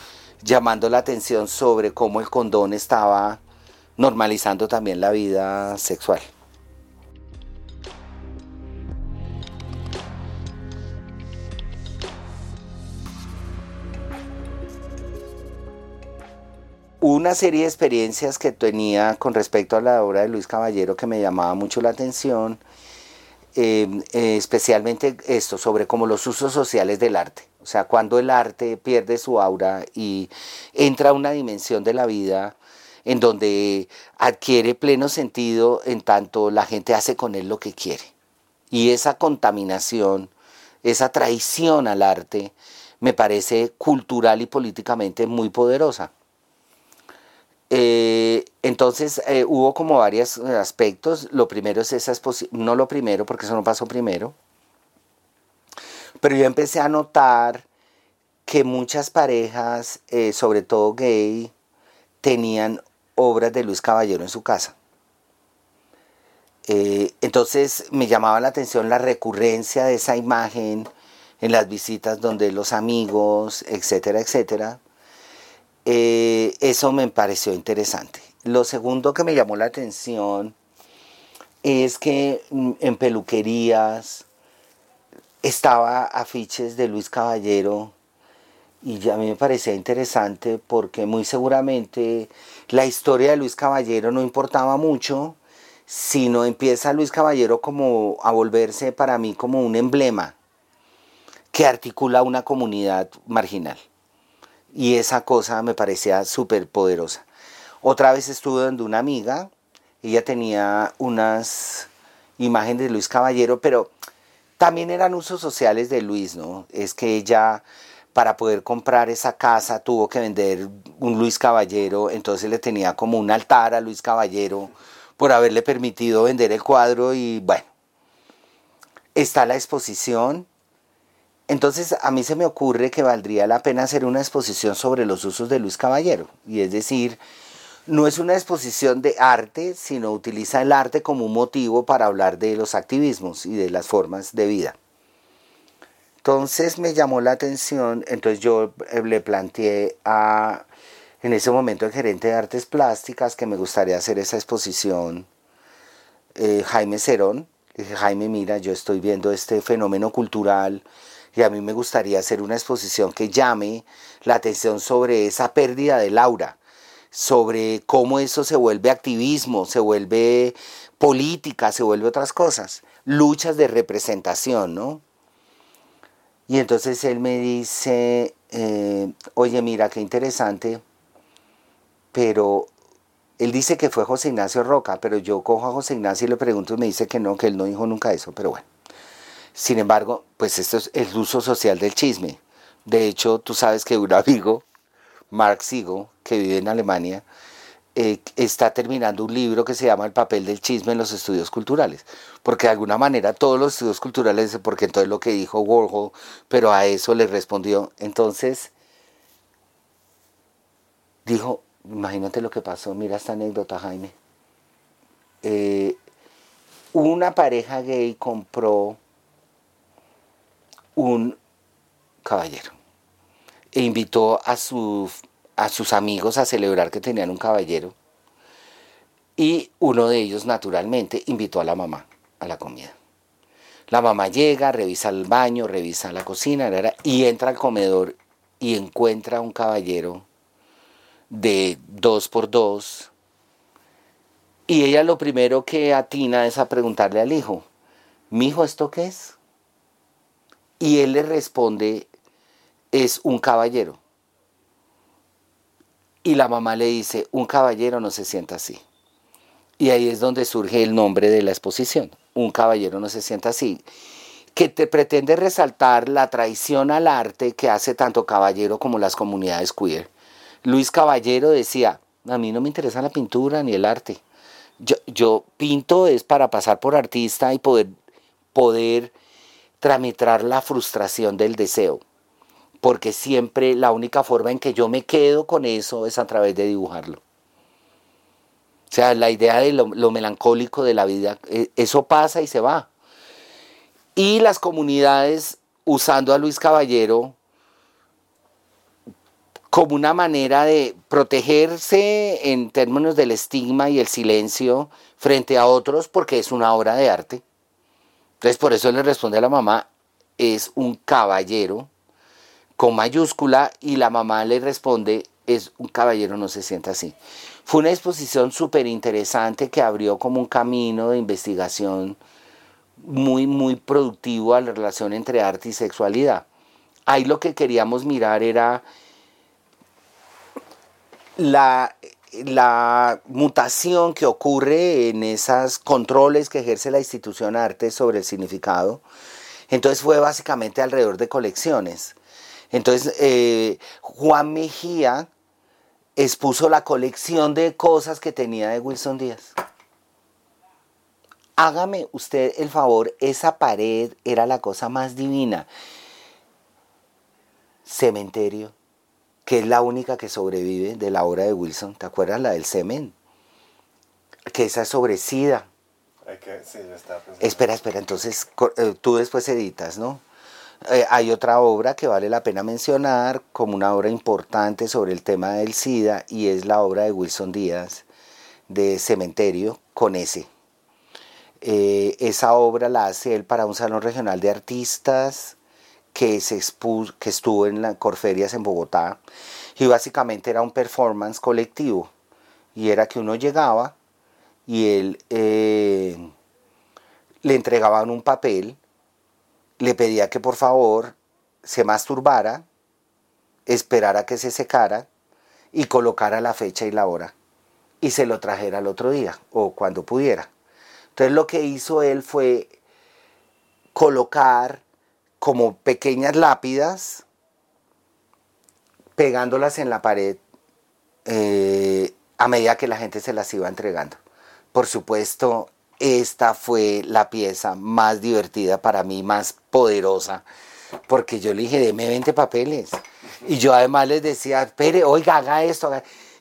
llamando la atención sobre cómo el condón estaba normalizando también la vida sexual. una serie de experiencias que tenía con respecto a la obra de Luis Caballero que me llamaba mucho la atención, em, eh, especialmente esto, sobre como los usos sociales del arte. O sea, cuando el arte pierde su aura y entra a una dimensión de la vida en donde adquiere pleno sentido en tanto la gente hace con él lo que quiere. Y esa contaminación, esa traición al arte, me parece cultural y políticamente muy poderosa. Eh, entonces eh, hubo como varios aspectos. Lo primero es esa exposición, no lo primero, porque eso no pasó primero. Pero yo empecé a notar que muchas parejas, eh, sobre todo gay, tenían obras de Luis Caballero en su casa. entonces me llamaba la atención la recurrencia de esa imagen en las visitas donde los amigos, etcétera, etcétera. Eh, eso me pareció interesante. Lo segundo que me llamó la atención es que mm, en peluquerías estaba afiches de Luis Caballero y a mí me parecía interesante porque muy seguramente la historia de Luis Caballero no importaba mucho, sino empieza Luis Caballero como a volverse para mí como un emblema que articula una comunidad marginal y esa cosa me parecía súper poderosa. Otra vez estuve donde una amiga, ella tenía unas imágenes de Luis Caballero, pero también eran usos sociales de Luis, ¿no? Es que ella para poder comprar esa casa tuvo que vender un Luis Caballero, entonces le tenía como un altar a Luis Caballero por haberle permitido vender el cuadro y bueno, está la exposición entonces a mí se me ocurre que valdría la pena hacer una exposición sobre los usos de Luis Caballero, y es decir, no es una exposición de arte, sino utiliza el arte como un motivo para hablar de los activismos y de las formas de vida. Entonces me llamó la atención, entonces yo eh, le planteé a, en ese momento, el gerente de artes plásticas que me gustaría hacer esa exposición, eh, Jaime Cerón. Dije, Jaime, mira, yo estoy viendo este fenómeno cultural y a mí me gustaría hacer una exposición que llame la atención sobre esa pérdida de Laura, sobre cómo eso se vuelve activismo, se vuelve política, se vuelve otras cosas, luchas de representación, ¿no? Y entonces él me dice, eh, oye, mira, qué interesante, pero él dice que fue José Ignacio Roca, pero yo cojo a José Ignacio y le pregunto y me dice que no, que él no dijo nunca eso, pero bueno. Sin embargo, pues esto es el uso social del chisme. De hecho, tú sabes que un amigo, Mark Sigo, que vive en Alemania, eh, está terminando un libro que se llama El papel del chisme en los estudios culturales. Porque de alguna manera todos los estudios culturales, porque entonces lo que dijo Warhol, pero a eso le respondió. Entonces, dijo, imagínate lo que pasó, mira esta anécdota, Jaime. Eh, una pareja gay compró un caballero e invitó a, a sus amigos a celebrar que tenían un caballero y uno de ellos naturalmente invitó a la mamá a la comida. La mamá llega, revisa el baño, revisa la cocina y entra al comedor y encuentra un caballero de dos por dos. Y ella lo primero que atina es a preguntarle al hijo, ¿mi hijo esto qué es? Y él le responde, es un caballero. Y la mamá le dice, un caballero no se sienta así. Y ahí es donde surge el nombre de la exposición. Un caballero no se sienta así. Que te pretende resaltar la traición al arte que hace tanto Caballero como las comunidades queer. Luis Caballero decía, a mí no me interesa la pintura ni el arte. Yo, yo pinto es para pasar por artista y poder, poder tramitar la frustración del deseo. Porque siempre la única forma en que yo me quedo con eso es a través de dibujarlo. O sea, la idea de lo, melancólico de la vida, eh, eso pasa y se va. Y las comunidades usando a Luis Caballero como una manera de protegerse en términos del estigma y el silencio frente a otros porque es una obra de arte. Entonces por eso le responde a la mamá, es un caballero con mayúscula y la mamá le responde, es un caballero, no se sienta así. Fue una exposición súper interesante que abrió como un camino de investigación muy, muy productivo a la relación entre arte y sexualidad. Ahí lo que queríamos mirar era la, la mutación que ocurre en esos controles que ejerce la institución arte sobre el significado. Entonces fue básicamente alrededor de colecciones. Entonces eh, Juan Mejía expuso la colección de cosas que tenía de Wilson Díaz. Hágame usted el favor, esa pared era la cosa más divina. Cementerio que es la única que sobrevive de la obra de Wilson. ¿Te acuerdas la del semen? Que esa es sobre SIDA. espera, espera, entonces eh, tú después editas, ¿no? Eh, hay otra obra que vale la pena mencionar como una obra importante sobre el tema del SIDA y es la obra de Wilson Díaz de Cementerio con ese. Eh, esa obra la hace él para un salón regional de artistas que, se que estuvo en las Corferias en Bogotá y básicamente era un performance colectivo y era que uno llegaba y él eh, le entregaban un papel, le pedía que por favor se masturbara, esperara que se secara y colocara la fecha y la hora y se lo trajera al otro día o cuando pudiera. Entonces lo que hizo él fue colocar como pequeñas lápidas, pegándolas en la pared eh, a medida que la gente se las iba entregando. Por supuesto, esta fue la pieza más divertida para mí, más poderosa, porque yo le dije, deme 20 papeles. Y yo además les decía, espere, oiga, haga esto.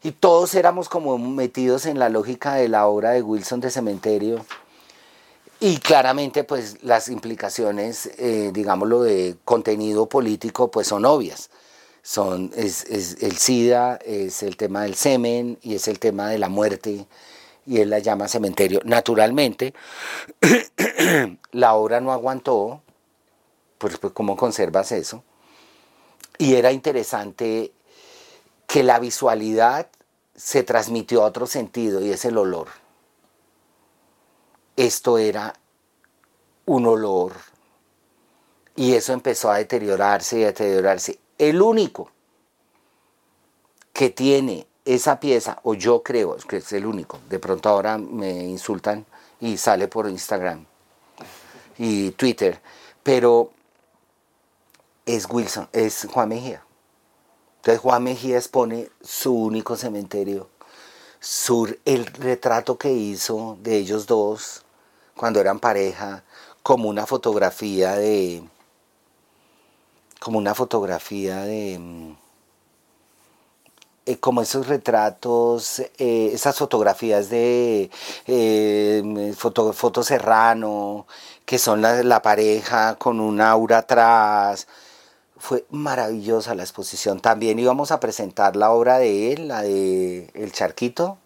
Y todos éramos como metidos en la lógica de la obra de Wilson de Cementerio y claramente, pues las implicaciones, eh, digámoslo, de contenido político, pues son obvias. Son, es, el SIDA, es el tema del semen y es el tema de la muerte y él la llama cementerio. Naturalmente, la obra no aguantó, pues, pues ¿cómo conservas eso? Y era interesante que la visualidad se transmitió a otro sentido y es el olor esto era un olor. Y eso empezó a deteriorarse y a deteriorarse. El único que tiene esa pieza, o yo creo que es el único, de pronto ahora me insultan y sale por Instagram y Twitter, pero es Wilson, es Juan Mejía. Entonces Juan Mejía expone su único cementerio, sur el retrato que hizo de ellos dos cuando eran pareja, como una fotografía de, como una fotografía de, mm, eh, como esos retratos, eh, esas fotografías de eh, foto, Serrano, que son la, la, pareja con un aura atrás. Fue maravillosa la exposición. También íbamos a presentar la obra de él, la de El Charquito,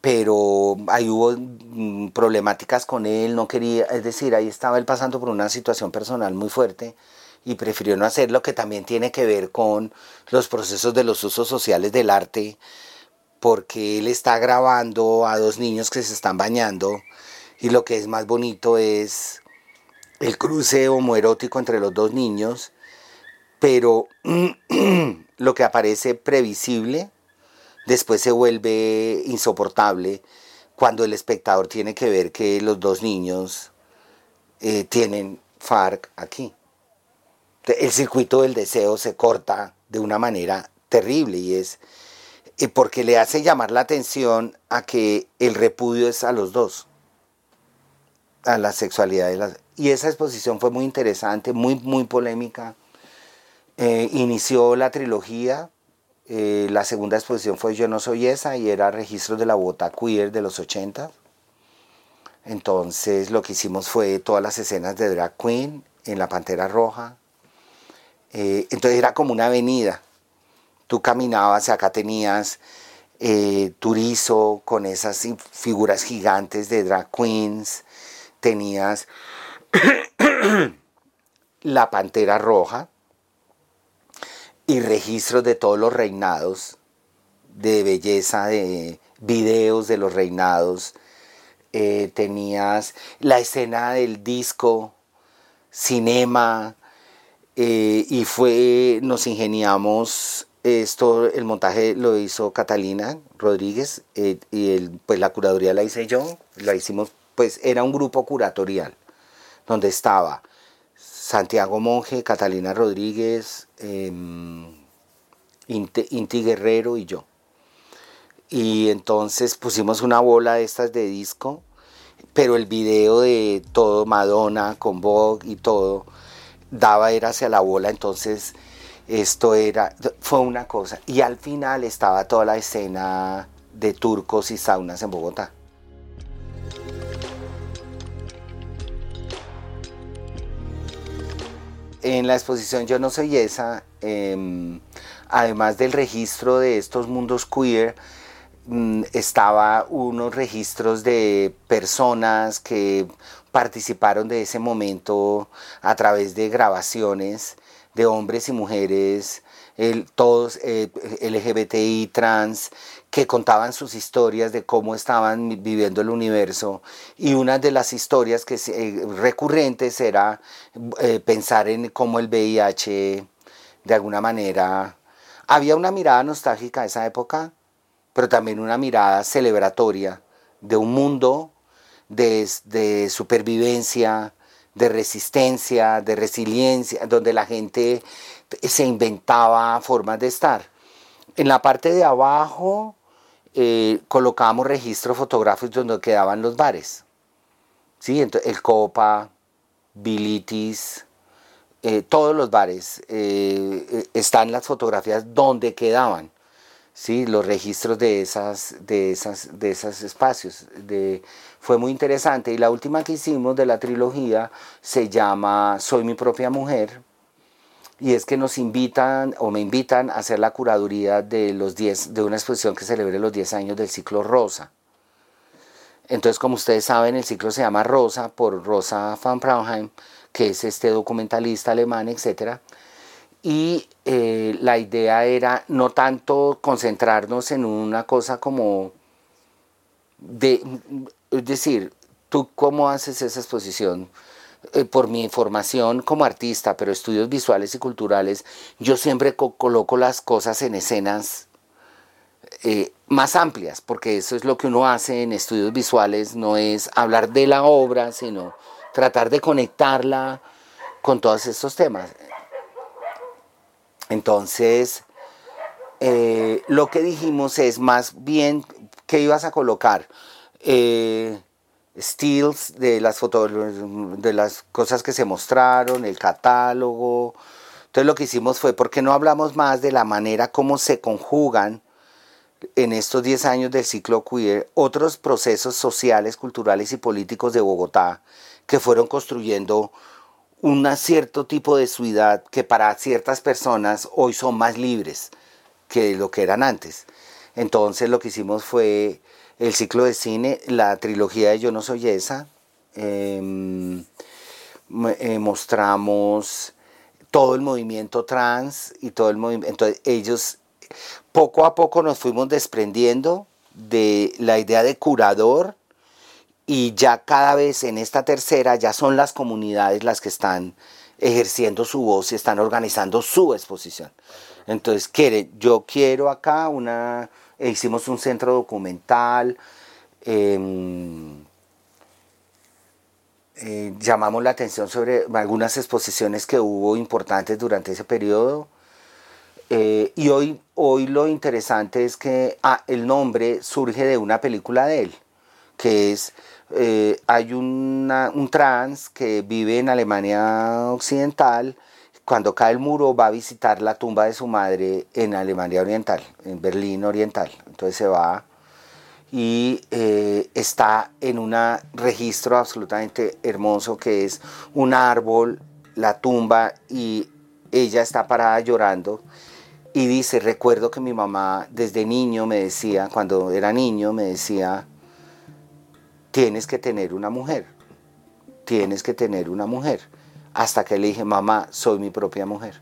pero ahí hubo mm, problemáticas con él, no quería, es decir, ahí estaba él pasando por una situación personal muy fuerte y prefirió no hacerlo, que también tiene que ver con los procesos de los usos sociales del arte, porque él está grabando a dos niños que se están bañando y lo que es más bonito es el cruce homoerótico entre los dos niños, pero lo que aparece previsible después se vuelve insoportable cuando el espectador tiene que ver que los dos niños eh, tienen FARC aquí. El circuito del deseo se corta de una manera terrible y es eh, porque le hace llamar la atención a que el repudio es a los dos, a la sexualidad. De las, y esa exposición fue muy interesante, muy, muy polémica. Eh, inició la trilogía, eh, la segunda exposición fue Yo no soy esa y era registros de la bota queer de los 80. Entonces lo que hicimos fue todas las escenas de drag queen en la Pantera Roja. Eh, entonces era como una avenida. Tú caminabas acá tenías eh, Turizo con esas figuras gigantes de drag queens. Tenías la Pantera Roja y registros de todos los reinados de belleza, de videos de los reinados. Eh, tenías la escena del disco, cinema, eh, y fue, nos ingeniamos, esto, el montaje lo hizo Catalina Rodríguez, eh, y el, pues la curaduría la hice yo, la hicimos, pues era un grupo curatorial, donde estaba Santiago Monje, Catalina Rodríguez, em, Inti, Guerrero y yo. Y entonces pusimos una bola de estas de disco, pero el video de todo, Madonna con Vogue y todo, daba era hacia la bola, entonces esto era, fue una cosa. Y al final estaba toda la escena de turcos y saunas en Bogotá. En la exposición Yo no soy esa, em, además del registro de estos mundos queer, mm, estaba unos registros de personas que participaron de ese momento a través de grabaciones de hombres y mujeres, todos eh, LGBTI, trans, que contaban sus historias de cómo estaban viviendo el universo. Y una de las historias que eh, recurrentes era eh, pensar en cómo el VIH de alguna manera había una mirada nostálgica de esa época, pero también una mirada celebratoria de un mundo de, de supervivencia, de resistencia, de resiliencia, donde la gente se inventaba formas de estar. En la parte de abajo eh, colocábamos registros fotográficos donde quedaban los bares. ¿sí? Entonces, el Copa, Bilitis, eh, todos los bares, eh, están las fotografías donde quedaban. ¿sí? los registros de esas de esas de esos espacios fue muy interesante y la última que hicimos de la trilogía se llama soy mi propia mujer y es que nos invitan o me invitan a hacer la curaduría de, los 10, de una exposición que celebre los 10 años del ciclo Rosa. Entonces, como ustedes saben, el ciclo se llama Rosa por Rosa van Braunheim, que es este documentalista alemán, etc. Y eh, la idea era no tanto concentrarnos en una cosa como de, es decir, tú cómo haces esa exposición, eh, por mi formación como artista, pero estudios visuales y culturales, yo siempre coloco las cosas en escenas eh, más amplias, porque eso es lo que uno hace en estudios visuales, no es hablar de la obra, sino tratar de conectarla con todos estos temas. Entonces, eh, lo que dijimos es más bien que ibas a colocar stills de las fotos, de las cosas que se mostraron, el catálogo. Entonces lo que hicimos fue, ¿por qué no hablamos más de la manera como se conjugan en estos 10 años del ciclo queer otros procesos sociales, culturales y políticos de Bogotá que fueron construyendo un cierto tipo de ciudad que para ciertas personas hoy son más libres que lo que eran antes? Entonces lo que hicimos fue el ciclo de cine, la trilogía de Yo no soy esa. Em, eh, mostramos todo el movimiento trans y todo el movimiento. Entonces ellos poco a poco nos fuimos desprendiendo de la idea de curador y ya cada vez en esta tercera ya son las comunidades las que están ejerciendo su voz y están organizando su exposición. Entonces, quiere, yo quiero acá una, e hicimos un centro documental, em, eh, llamamos la atención sobre algunas exposiciones que hubo importantes durante ese periodo. Eh, y hoy, hoy lo interesante es que ah, el nombre surge de una película de él, que es, hay un trans que vive en Alemania Occidental, cuando cae el muro va a visitar la tumba de su madre en Alemania Oriental, en Berlín Oriental. Entonces se va y eh, está en un registro absolutamente hermoso que es un árbol, la tumba y ella está parada llorando y dice, recuerdo que mi mamá desde niño me decía, cuando era niño me decía, tienes que tener una mujer, tienes que tener una mujer hasta que le dije, mamá, soy mi propia mujer.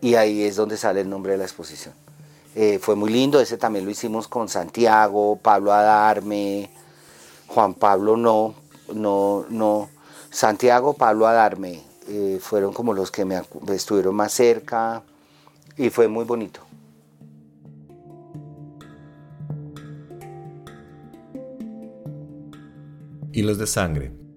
Y ahí es donde sale el nombre de la exposición. Eh, fue muy lindo, ese también lo hicimos con Santiago, Pablo Adarme, Juan Pablo no, no, no, Santiago, Pablo Adarme, eh, fueron como los que me estuvieron más cerca y fue muy bonito. Hilos de Sangre,